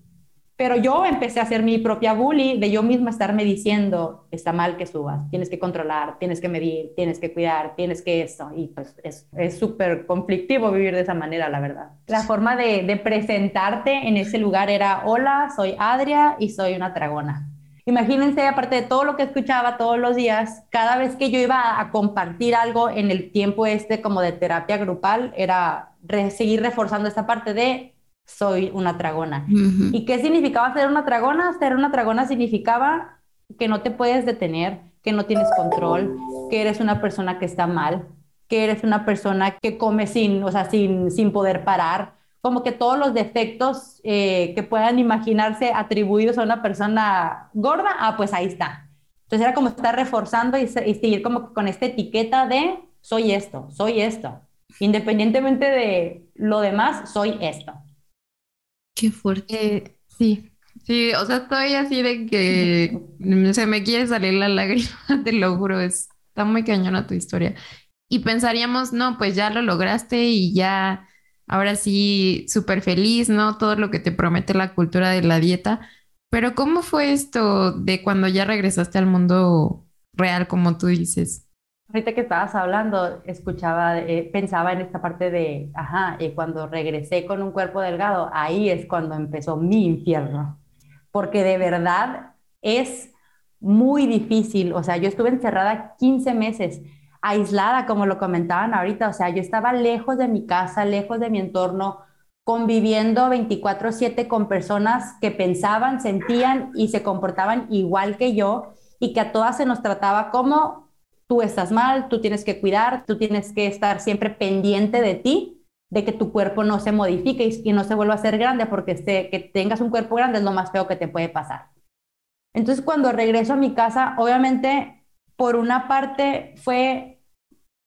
pero yo empecé a hacer mi propia bully de yo misma estarme diciendo, está mal que subas, tienes que controlar, tienes que medir, tienes que cuidar, tienes que esto. Y pues es súper conflictivo vivir de esa manera, la verdad. La forma de, presentarte en ese lugar era, hola, soy Adria y soy una dragona. Imagínense, aparte de todo lo que escuchaba todos los días, cada vez que yo iba a compartir algo en el tiempo este como de terapia grupal, era seguir reforzando esta parte de soy una tragona. ¿Y qué significaba ser una tragona? Ser una tragona significaba que no te puedes detener, que no tienes control, que eres una persona que está mal, que eres una persona que come sin, o sea, sin, sin poder parar, como que todos los defectos eh, que puedan imaginarse atribuidos a una persona gorda, ah, pues ahí está. Entonces era como estar reforzando y, seguir como con esta etiqueta de soy esto, soy esto. Independientemente de lo demás, soy esto. Qué fuerte. Eh, sí, sí, o sea, estoy así de que se me quiere salir la lágrima, te lo juro, está muy cañona tu historia. Y pensaríamos, no, pues ya lo lograste y ya, ahora sí, súper feliz, ¿no? Todo lo que te promete la cultura de la dieta. Pero ¿cómo fue esto de cuando ya regresaste al mundo real, como tú dices? Ahorita que estabas hablando, escuchaba, eh, pensaba en esta parte de, ajá, y cuando regresé con un cuerpo delgado, ahí es cuando empezó mi infierno, porque de verdad es muy difícil, o sea, yo estuve encerrada 15 meses, aislada, como lo comentaban ahorita, o sea, yo estaba lejos de mi casa, lejos de mi entorno, conviviendo 24/7 con personas que pensaban, sentían y se comportaban igual que yo y que a todas se nos trataba como tú estás mal, tú tienes que cuidar, tú tienes que estar siempre pendiente de ti, de que tu cuerpo no se modifique y, no se vuelva a ser grande, porque este, que tengas un cuerpo grande es lo más feo que te puede pasar. Entonces, cuando regreso a mi casa, obviamente, por una parte fue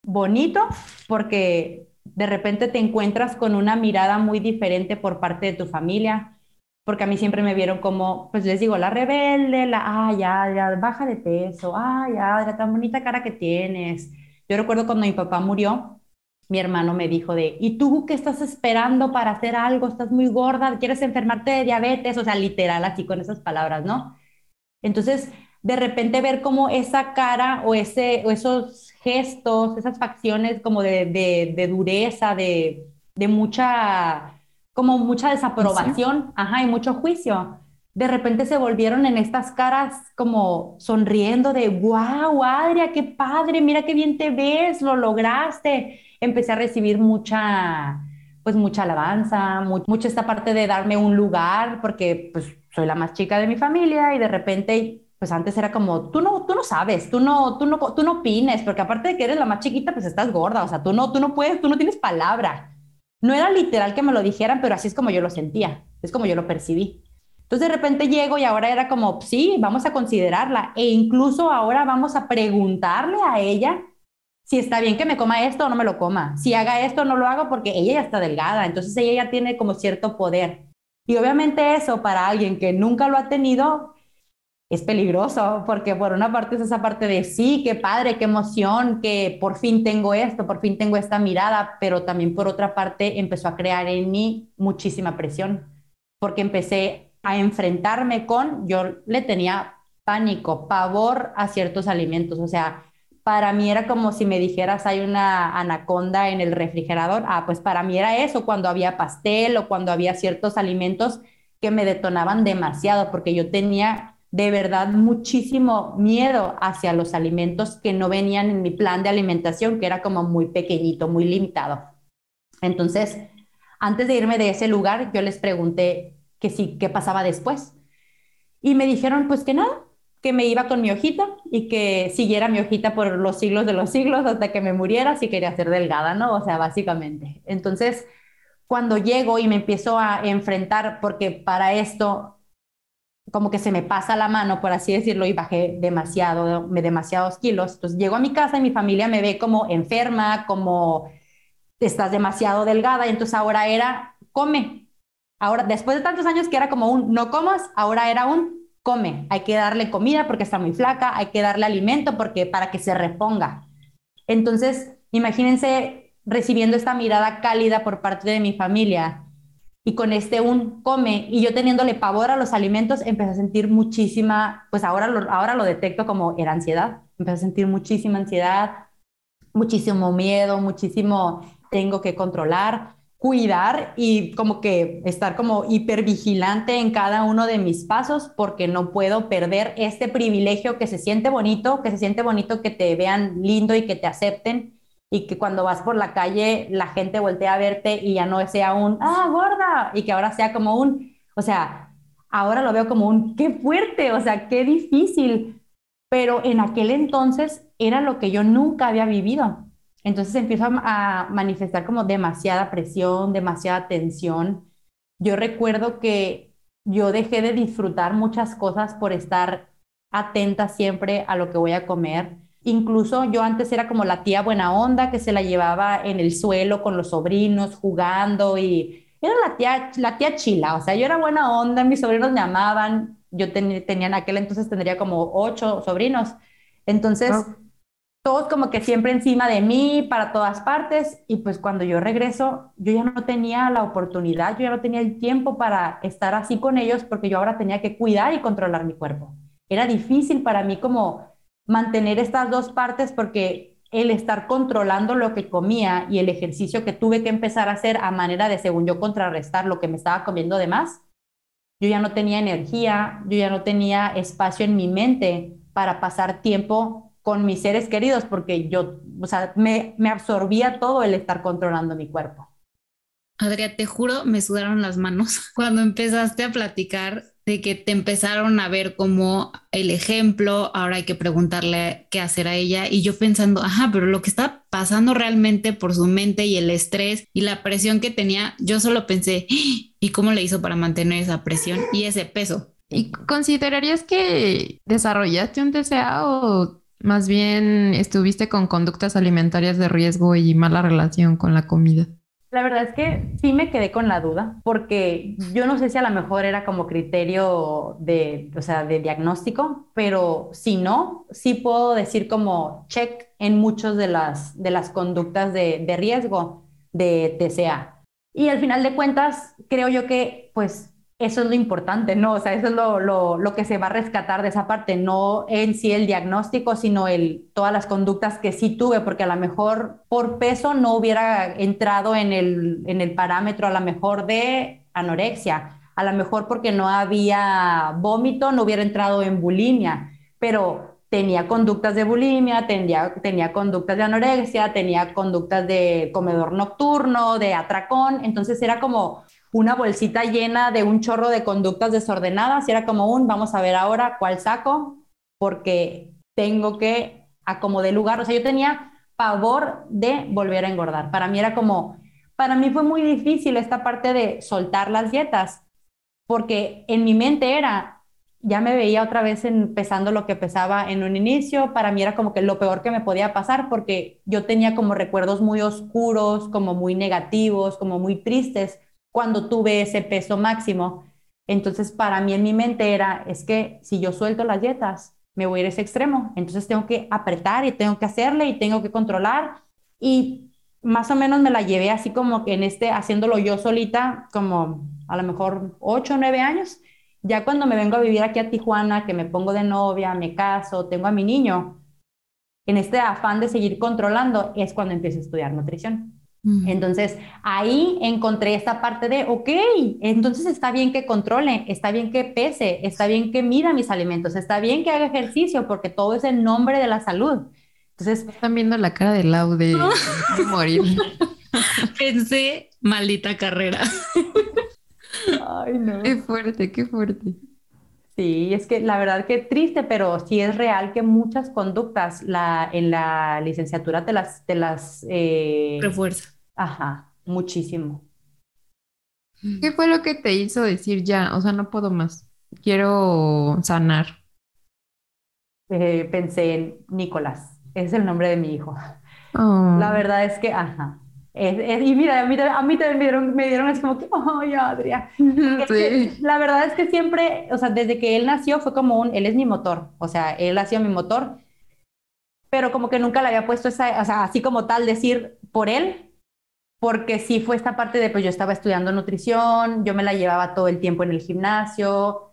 bonito, porque de repente te encuentras con una mirada muy diferente por parte de tu familia, porque a mí siempre me vieron como, pues les digo, la rebelde, la, ya, ya, baja de peso, ah, ya, tan bonita cara que tienes. Yo recuerdo cuando mi papá murió, mi hermano me dijo de, ¿y tú qué estás esperando para hacer algo? Estás muy gorda, quieres enfermarte de diabetes, o sea, literal, así con esas palabras, ¿no? Entonces, de repente ver como esa cara o, ese, o esos gestos, esas facciones como de, de, de dureza, de, de mucha como mucha desaprobación, ajá, y mucho juicio. De repente se volvieron en estas caras como sonriendo de, wow, Adria, qué padre, mira qué bien te ves, lo lograste. Empecé a recibir mucha, pues mucha alabanza, mucho esta parte de darme un lugar, porque pues soy la más chica de mi familia y de repente pues antes era como, tú no, tú no sabes, tú no, tú no, tú no opines, porque aparte de que eres la más chiquita, pues estás gorda, o sea, tú no, tú no puedes, tú no tienes palabra. No era literal que me lo dijeran, pero así es como yo lo sentía, es como yo lo percibí. Entonces de repente llego y ahora era como, sí, vamos a considerarla e incluso ahora vamos a preguntarle a ella si está bien que me coma esto o no me lo coma, si haga esto o no lo hago porque ella ya está delgada, entonces ella ya tiene como cierto poder. Y obviamente eso para alguien que nunca lo ha tenido, es peligroso, porque por una parte es esa parte de sí, qué padre, qué emoción, que por fin tengo esto, por fin tengo esta mirada, pero también por otra parte empezó a crear en mí muchísima presión, porque empecé a enfrentarme con, yo le tenía pánico, pavor a ciertos alimentos, o sea, para mí era como si me dijeras hay una anaconda en el refrigerador, ah, pues para mí era eso, cuando había pastel o cuando había ciertos alimentos que me detonaban demasiado, porque yo tenía de verdad muchísimo miedo hacia los alimentos que no venían en mi plan de alimentación, que era como muy pequeñito, muy limitado. Entonces, antes de irme de ese lugar, yo les pregunté que sí, qué pasaba después. Y me dijeron, pues que nada, que me iba con mi hojita y que siguiera mi hojita por los siglos de los siglos hasta que me muriera si quería ser delgada, ¿no? O sea, básicamente. Entonces, cuando llego y me empiezo a enfrentar, porque para esto como que se me pasa la mano, por así decirlo, y bajé demasiado, demasiados kilos. Entonces llego a mi casa y mi familia me ve como enferma, como estás demasiado delgada, y entonces ahora era come. Ahora, después de tantos años que era como un no comas, ahora era un come. Hay que darle comida porque está muy flaca, hay que darle alimento porque para que se reponga. Entonces, imagínense recibiendo esta mirada cálida por parte de mi familia y con este un come y yo teniéndole pavor a los alimentos empecé a sentir muchísima, pues ahora lo, ahora lo detecto como era ansiedad, empecé a sentir muchísima ansiedad, muchísimo miedo, muchísimo tengo que controlar, cuidar y como que estar como hipervigilante en cada uno de mis pasos porque no puedo perder este privilegio que se siente bonito, que se siente bonito que te vean lindo y que te acepten y que cuando vas por la calle la gente voltea a verte y ya no sea un, ah, gorda, y que ahora sea como un, o sea, ahora lo veo como un, qué fuerte, o sea, qué difícil, pero en aquel entonces era lo que yo nunca había vivido. Entonces empiezo a, a manifestar como demasiada presión, demasiada tensión. Yo recuerdo que yo dejé de disfrutar muchas cosas por estar atenta siempre a lo que voy a comer. Incluso yo antes era como la tía buena onda que se la llevaba en el suelo con los sobrinos jugando y era la tía, la tía chila, o sea, yo era buena onda, mis sobrinos me amaban, yo tenía en aquel entonces tendría como ocho sobrinos, entonces todos como que siempre encima de mí, para todas partes, y pues cuando yo regreso, yo ya no tenía la oportunidad, yo ya no tenía el tiempo para estar así con ellos porque yo ahora tenía que cuidar y controlar mi cuerpo. Era difícil para mí como mantener estas dos partes porque el estar controlando lo que comía y el ejercicio que tuve que empezar a hacer a manera de, según yo, contrarrestar lo que me estaba comiendo de más, yo ya no tenía energía, yo ya no tenía espacio en mi mente para pasar tiempo con mis seres queridos, porque yo, o sea, me, me absorbía todo el estar controlando mi cuerpo. Adrián, te juro, me sudaron las manos cuando empezaste a platicar de que te empezaron a ver como el ejemplo, ahora hay que preguntarle qué hacer a ella y yo pensando, ajá, pero lo que está pasando realmente por su mente y el estrés y la presión que tenía, yo solo pensé. ¿y cómo le hizo para mantener esa presión y ese peso? ¿Y considerarías que desarrollaste un TCA o más bien estuviste con conductas alimentarias de riesgo y mala relación con la comida? La verdad es que sí me quedé con la duda, porque yo no sé si a lo mejor era como criterio de, o sea, de diagnóstico, pero si no, sí puedo decir como check en muchas de las, de las conductas de, de riesgo de TCA. Y al final de cuentas, creo yo que pues eso es lo importante, ¿no? O sea, eso es lo, lo, lo, que se va a rescatar de esa parte, no en sí el diagnóstico, sino el, todas las conductas que sí tuve, porque a lo mejor por peso no hubiera entrado en el, en el parámetro a lo mejor de anorexia, a lo mejor porque no había vómito, no hubiera entrado en bulimia, pero tenía conductas de bulimia, tenía, tenía conductas de anorexia, tenía conductas de comedor nocturno, de atracón, entonces era como una bolsita llena de un chorro de conductas desordenadas y era como un, vamos a ver ahora cuál saco, porque tengo que acomodar lugar. O sea, yo tenía pavor de volver a engordar. Para mí era como, para mí fue muy difícil esta parte de soltar las dietas, porque en mi mente era, ya me veía otra vez empezando lo que pesaba en un inicio, para mí era como que lo peor que me podía pasar, porque yo tenía como recuerdos muy oscuros, como muy negativos, como muy tristes cuando tuve ese peso máximo. Entonces, para mí en mi mente era, es que si yo suelto las dietas, me voy a ir a ese extremo. Entonces tengo que apretar y tengo que hacerle y tengo que controlar. Y más o menos me la llevé así como que en este, haciéndolo yo solita, como a lo mejor ocho o nueve años. Ya cuando me vengo a vivir aquí a Tijuana, que me pongo de novia, me caso, tengo a mi niño, en este afán de seguir controlando, es cuando empiezo a estudiar nutrición. Entonces, ahí encontré esta parte de, ok, entonces está bien que controle, está bien que pese, está bien que mida mis alimentos, está bien que haga ejercicio, porque todo es en nombre de la salud. Entonces, están viendo la cara de Lau de, morir. Pensé, maldita carrera. Ay, no. Qué fuerte, qué fuerte. Sí, es que la verdad que triste, pero sí es real que muchas conductas la, en la licenciatura te las, te las eh, refuerza. Ajá, muchísimo. ¿Qué fue lo que te hizo decir ya? O sea, no puedo más. Quiero sanar. Eh, pensé en Nicolás. Es el nombre de mi hijo. Oh. La verdad es que, ajá. y mira, a mí, a mí también me dieron, me dieron así como que, ¡ay, Adria! Sí. La verdad es que siempre, o sea, desde que él nació fue como un, él es mi motor. O sea, él ha sido mi motor. Pero como que nunca le había puesto esa, o sea, así como tal decir por él, porque sí fue esta parte de, pues yo estaba estudiando nutrición, yo me la llevaba todo el tiempo en el gimnasio,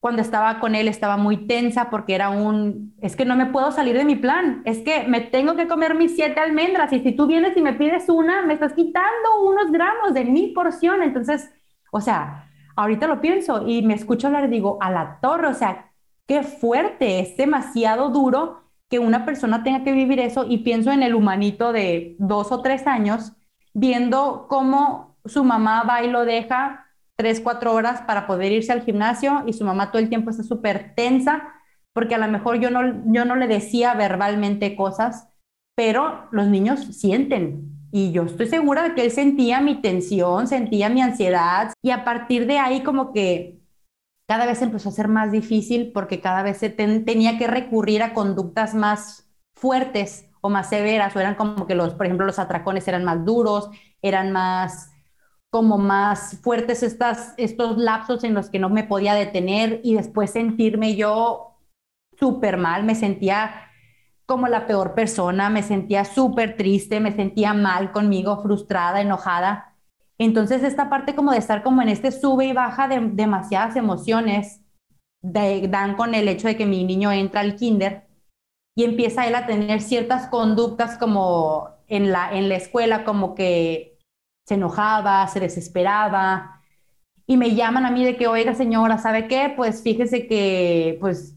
cuando estaba con él estaba muy tensa porque era un, es que no me puedo salir de mi plan, es que me tengo que comer mis siete almendras y si tú vienes y me pides una, me estás quitando unos gramos de mi porción, entonces, o sea, ahorita lo pienso y me escucho hablar y digo, a la torre, o sea, qué fuerte, es demasiado duro que una persona tenga que vivir eso y pienso en el humanito de dos o tres años viendo cómo su mamá va y lo deja tres, cuatro horas para poder irse al gimnasio y su mamá todo el tiempo está súper tensa porque a lo mejor yo no, yo no le decía verbalmente cosas, pero los niños sienten. Y yo estoy segura de que él sentía mi tensión, sentía mi ansiedad y a partir de ahí como que cada vez empezó a ser más difícil porque cada vez tenía que recurrir a conductas más fuertes o más severas o eran como que los, por ejemplo, los atracones eran más duros, eran más como más fuertes estas, estos lapsos en los que no me podía detener y después sentirme yo súper mal, me sentía como la peor persona, me sentía súper triste, me sentía mal conmigo, frustrada, enojada. Entonces esta parte como de estar como en este sube y baja de demasiadas emociones dan con el hecho de que mi niño entra al kinder y empieza él a tener ciertas conductas como en la, en la escuela, como que se enojaba, se desesperaba y me llaman a mí de que, oiga señora, ¿sabe qué? Pues fíjese que pues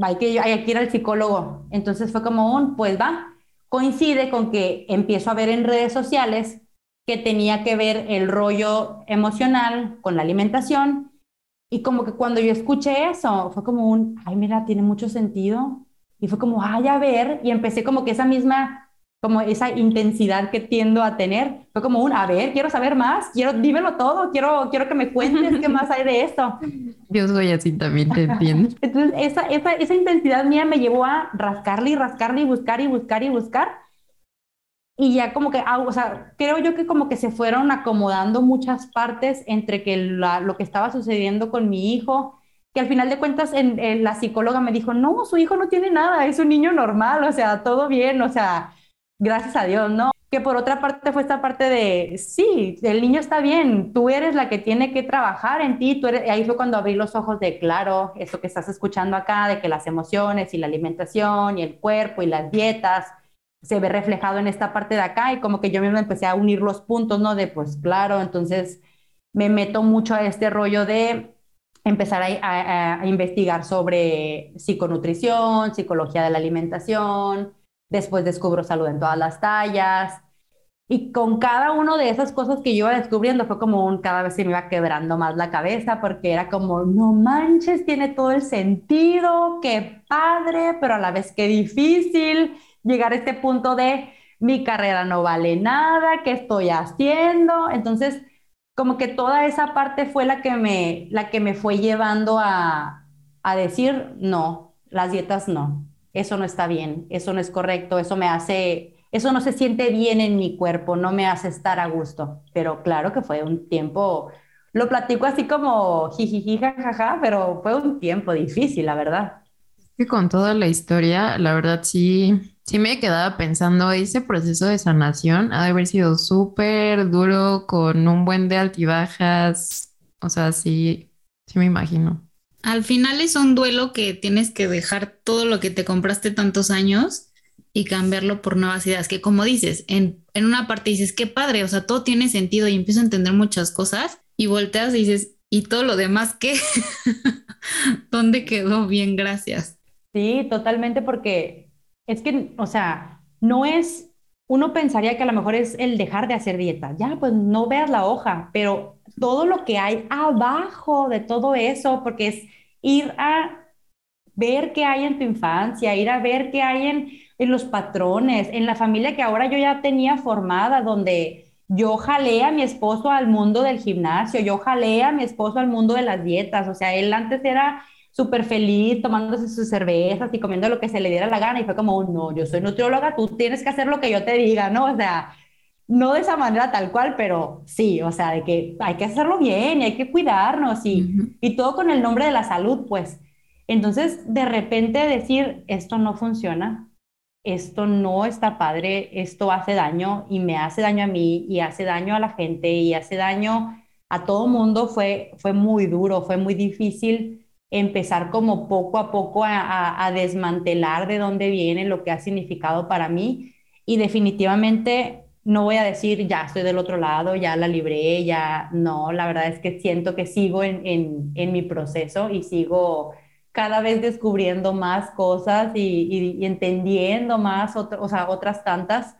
hay que, hay que ir al psicólogo. Entonces fue como un, pues va, coincide con que empiezo a ver en redes sociales que tenía que ver el rollo emocional con la alimentación. Y como que cuando yo escuché eso, fue como un, ay, mira, tiene mucho sentido. Y fue como, ay, a ver, y empecé como que esa misma como esa intensidad que tiendo a tener. Fue como un, a ver, quiero saber más, quiero, dímelo todo, quiero, quiero que me cuentes qué más hay de esto. Yo soy así también, te entiendo. Entonces, esa, esa, esa intensidad mía me llevó a rascarle y rascarle y buscar y buscar y buscar. Y ya como que, ah, o sea, creo yo que como que se fueron acomodando muchas partes entre que lo que estaba sucediendo con mi hijo, que al final de cuentas en, en la psicóloga me dijo, no, su hijo no tiene nada, es un niño normal, o sea, todo bien, o sea, gracias a Dios, ¿no? Que por otra parte fue esta parte de, sí, el niño está bien, tú eres la que tiene que trabajar en ti, tú eres, ahí fue cuando abrí los ojos de, claro, eso que estás escuchando acá, de que las emociones y la alimentación y el cuerpo y las dietas se ve reflejado en esta parte de acá y como que yo mismo empecé a unir los puntos, ¿no? De, pues claro, entonces me meto mucho a este rollo de empezar a, a investigar sobre psiconutrición, psicología de la alimentación, Después descubro salud en todas las tallas. Y con cada una de esas cosas que yo iba descubriendo fue como un, cada vez se me iba quebrando más la cabeza porque era como, no manches, tiene todo el sentido, qué padre, pero a la vez qué difícil llegar a este punto de mi carrera no vale nada, ¿qué estoy haciendo? Entonces, como que toda esa parte fue la que me, la que me fue llevando a, a decir, no, las dietas no eso no está bien, eso no es correcto, eso me hace, eso no se siente bien en mi cuerpo, no me hace estar a gusto. Pero claro que fue un tiempo, lo platico así como jijiji, jajaja, pero fue un tiempo difícil, la verdad. Que con toda la historia, la verdad sí, sí me quedaba pensando, ese proceso de sanación ha de haber sido súper duro, con un buen de altibajas, o sea, sí, sí me imagino. Al final es un duelo que tienes que dejar todo lo que te compraste tantos años y cambiarlo por nuevas ideas, que como dices, en, una parte dices, qué padre, o sea, todo tiene sentido y empiezo a entender muchas cosas y volteas y dices, ¿y todo lo demás qué? ¿Dónde quedó? Bien, gracias. Sí, totalmente, porque es que, o sea, no es, uno pensaría que a lo mejor es el dejar de hacer dieta, ya, pues no veas la hoja, pero todo lo que hay abajo de todo eso, porque es ir a ver qué hay en tu infancia, ir a ver qué hay en, en los patrones, en la familia que ahora yo ya tenía formada, donde yo jalé a mi esposo al mundo del gimnasio, yo jalé a mi esposo al mundo de las dietas, o sea, él antes era súper feliz tomándose sus cervezas y comiendo lo que se le diera la gana y fue como, no, yo soy nutrióloga, tú tienes que hacer lo que yo te diga, ¿no? O sea, no de esa manera tal cual, pero sí, o sea, de que hay que hacerlo bien y hay que cuidarnos y, y todo con el nombre de la salud, pues. Entonces, de repente decir, esto no funciona, esto no está padre, esto hace daño y me hace daño a mí y hace daño a la gente y hace daño a todo mundo, fue, fue muy duro, fue muy difícil empezar como poco a poco a, desmantelar de dónde viene lo que ha significado para mí y definitivamente no voy a decir, ya estoy del otro lado, ya la libré, ya no, la verdad es que siento que sigo en, mi proceso y sigo cada vez descubriendo más cosas y, entendiendo más, otras tantas.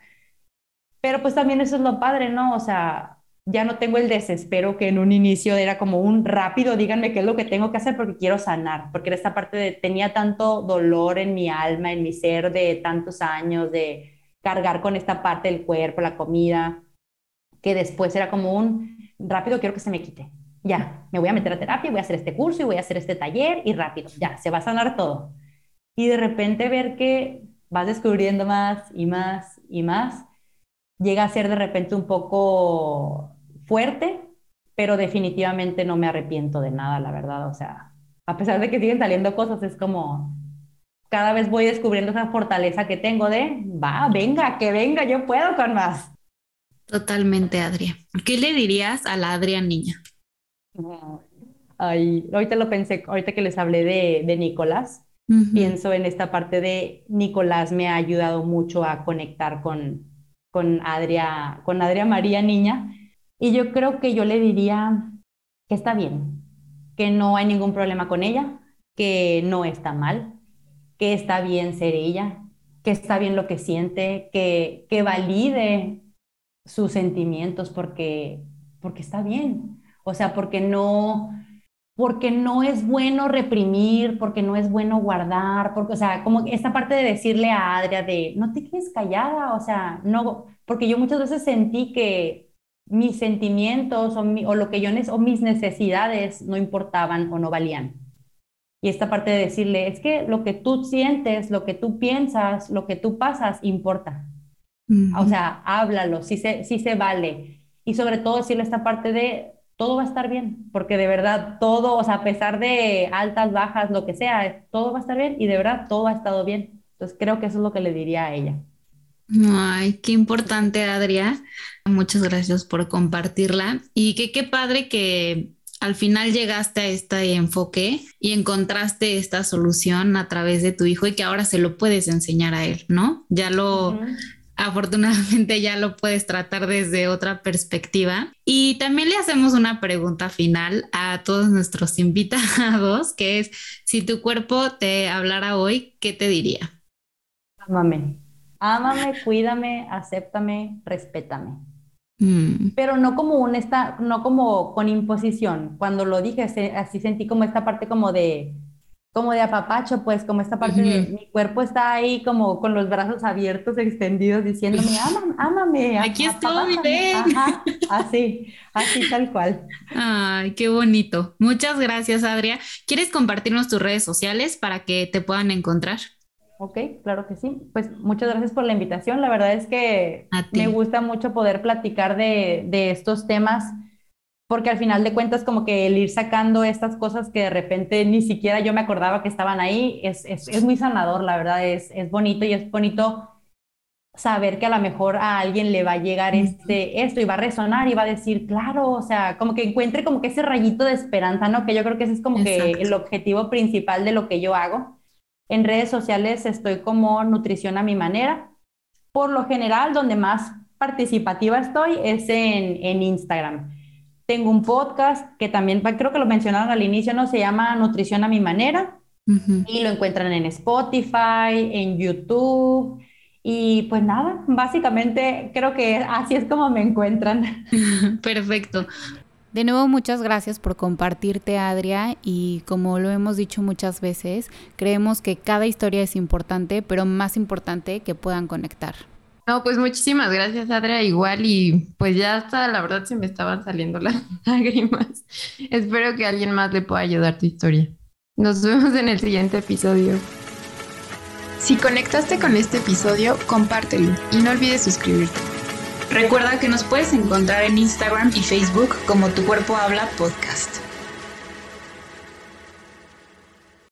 Pero pues también eso es lo padre, ¿no? O sea, ya no tengo el desespero que en un inicio era como un rápido, díganme qué es lo que tengo que hacer porque quiero sanar, porque esta parte de, tenía tanto dolor en mi alma, en mi ser de tantos años, de cargar con esta parte del cuerpo, la comida, que después era como un rápido quiero que se me quite. Ya, me voy a meter a terapia, voy a hacer este curso y voy a hacer este taller y rápido, ya, se va a sanar todo. Y de repente ver que vas descubriendo más y más y más, llega a ser de repente un poco fuerte, pero definitivamente no me arrepiento de nada, la verdad. O sea, a pesar de que siguen saliendo cosas, es como cada vez voy descubriendo esa fortaleza que tengo de, va, venga, que venga, yo puedo con más. Totalmente, Adria. ¿Qué le dirías a la Adria niña? Ay, ahorita lo pensé, ahorita que les hablé de, de Nicolás, pienso en esta parte de Nicolás me ha ayudado mucho a conectar con, con Adria, con Adria María niña, y yo creo que yo le diría que está bien, que no hay ningún problema con ella, que no está mal, que está bien ser ella, que está bien lo que siente, que, que valide sus sentimientos porque, porque está bien. O sea, porque no, porque no es bueno reprimir, porque no es bueno guardar, porque, o sea, como esta parte de decirle a Adria de, no te quedes callada, o sea, no, porque yo muchas veces sentí que mis sentimientos o, o lo que yo, o mis necesidades no importaban o no valían. Y esta parte de decirle, es que lo que tú sientes, lo que tú piensas, lo que tú pasas, importa. O sea, háblalo, si se, si se vale. Y sobre todo decirle esta parte de, todo va a estar bien, porque de verdad todo, o sea, a pesar de altas, bajas, lo que sea, todo va a estar bien y de verdad todo ha estado bien. Entonces creo que eso es lo que le diría a ella. Ay, qué importante, Adria. Muchas gracias por compartirla. Y que qué padre que al final llegaste a este enfoque y encontraste esta solución a través de tu hijo y que ahora se lo puedes enseñar a él, ¿no? Ya lo, afortunadamente ya lo puedes tratar desde otra perspectiva. Y también le hacemos una pregunta final a todos nuestros invitados, que es, si tu cuerpo te hablara hoy, ¿qué te diría? Ámame, ámame, cuídame, acéptame, respétame. Mm. Pero no como un esta, no como con imposición. Cuando lo dije, así sentí como esta parte como de, como de apapacho, pues como esta parte de mi cuerpo está ahí como con los brazos abiertos, extendidos, diciéndome, ámame, ámame. Aquí estoy, ven. así, así tal cual. Ay, qué bonito. Muchas gracias, Adria. ¿Quieres compartirnos tus redes sociales para que te puedan encontrar? Ok, claro que sí. Pues muchas gracias por la invitación. La verdad es que me gusta mucho poder platicar de, de, estos temas, porque al final de cuentas como que el ir sacando estas cosas que de repente ni siquiera yo me acordaba que estaban ahí, es, es, es muy sanador, la verdad, es, es bonito y es bonito saber que a lo mejor a alguien le va a llegar este, esto y va a resonar y va a decir, claro, o sea, como que encuentre como que ese rayito de esperanza, ¿no? Que yo creo que ese es como que el objetivo principal de lo que yo hago en redes sociales estoy como nutrición a mi manera. Por lo general, donde más participativa estoy es en, en Instagram. Tengo un podcast que también creo que lo mencionaron al inicio, ¿no? Se llama Nutrición a mi manera y lo encuentran en Spotify, en YouTube. Y pues nada, básicamente creo que así es como me encuentran. Perfecto. De nuevo, muchas gracias por compartirte, Adria, y como lo hemos dicho muchas veces, creemos que cada historia es importante, pero más importante que puedan conectar. No, pues muchísimas gracias, Adria, igual, y pues ya hasta la verdad se me estaban saliendo las lágrimas. Espero que alguien más le pueda ayudar tu historia. Nos vemos en el siguiente episodio. Si conectaste con este episodio, compártelo y no olvides suscribirte. Recuerda que nos puedes encontrar en Instagram y Facebook como Tu Cuerpo Habla Podcast.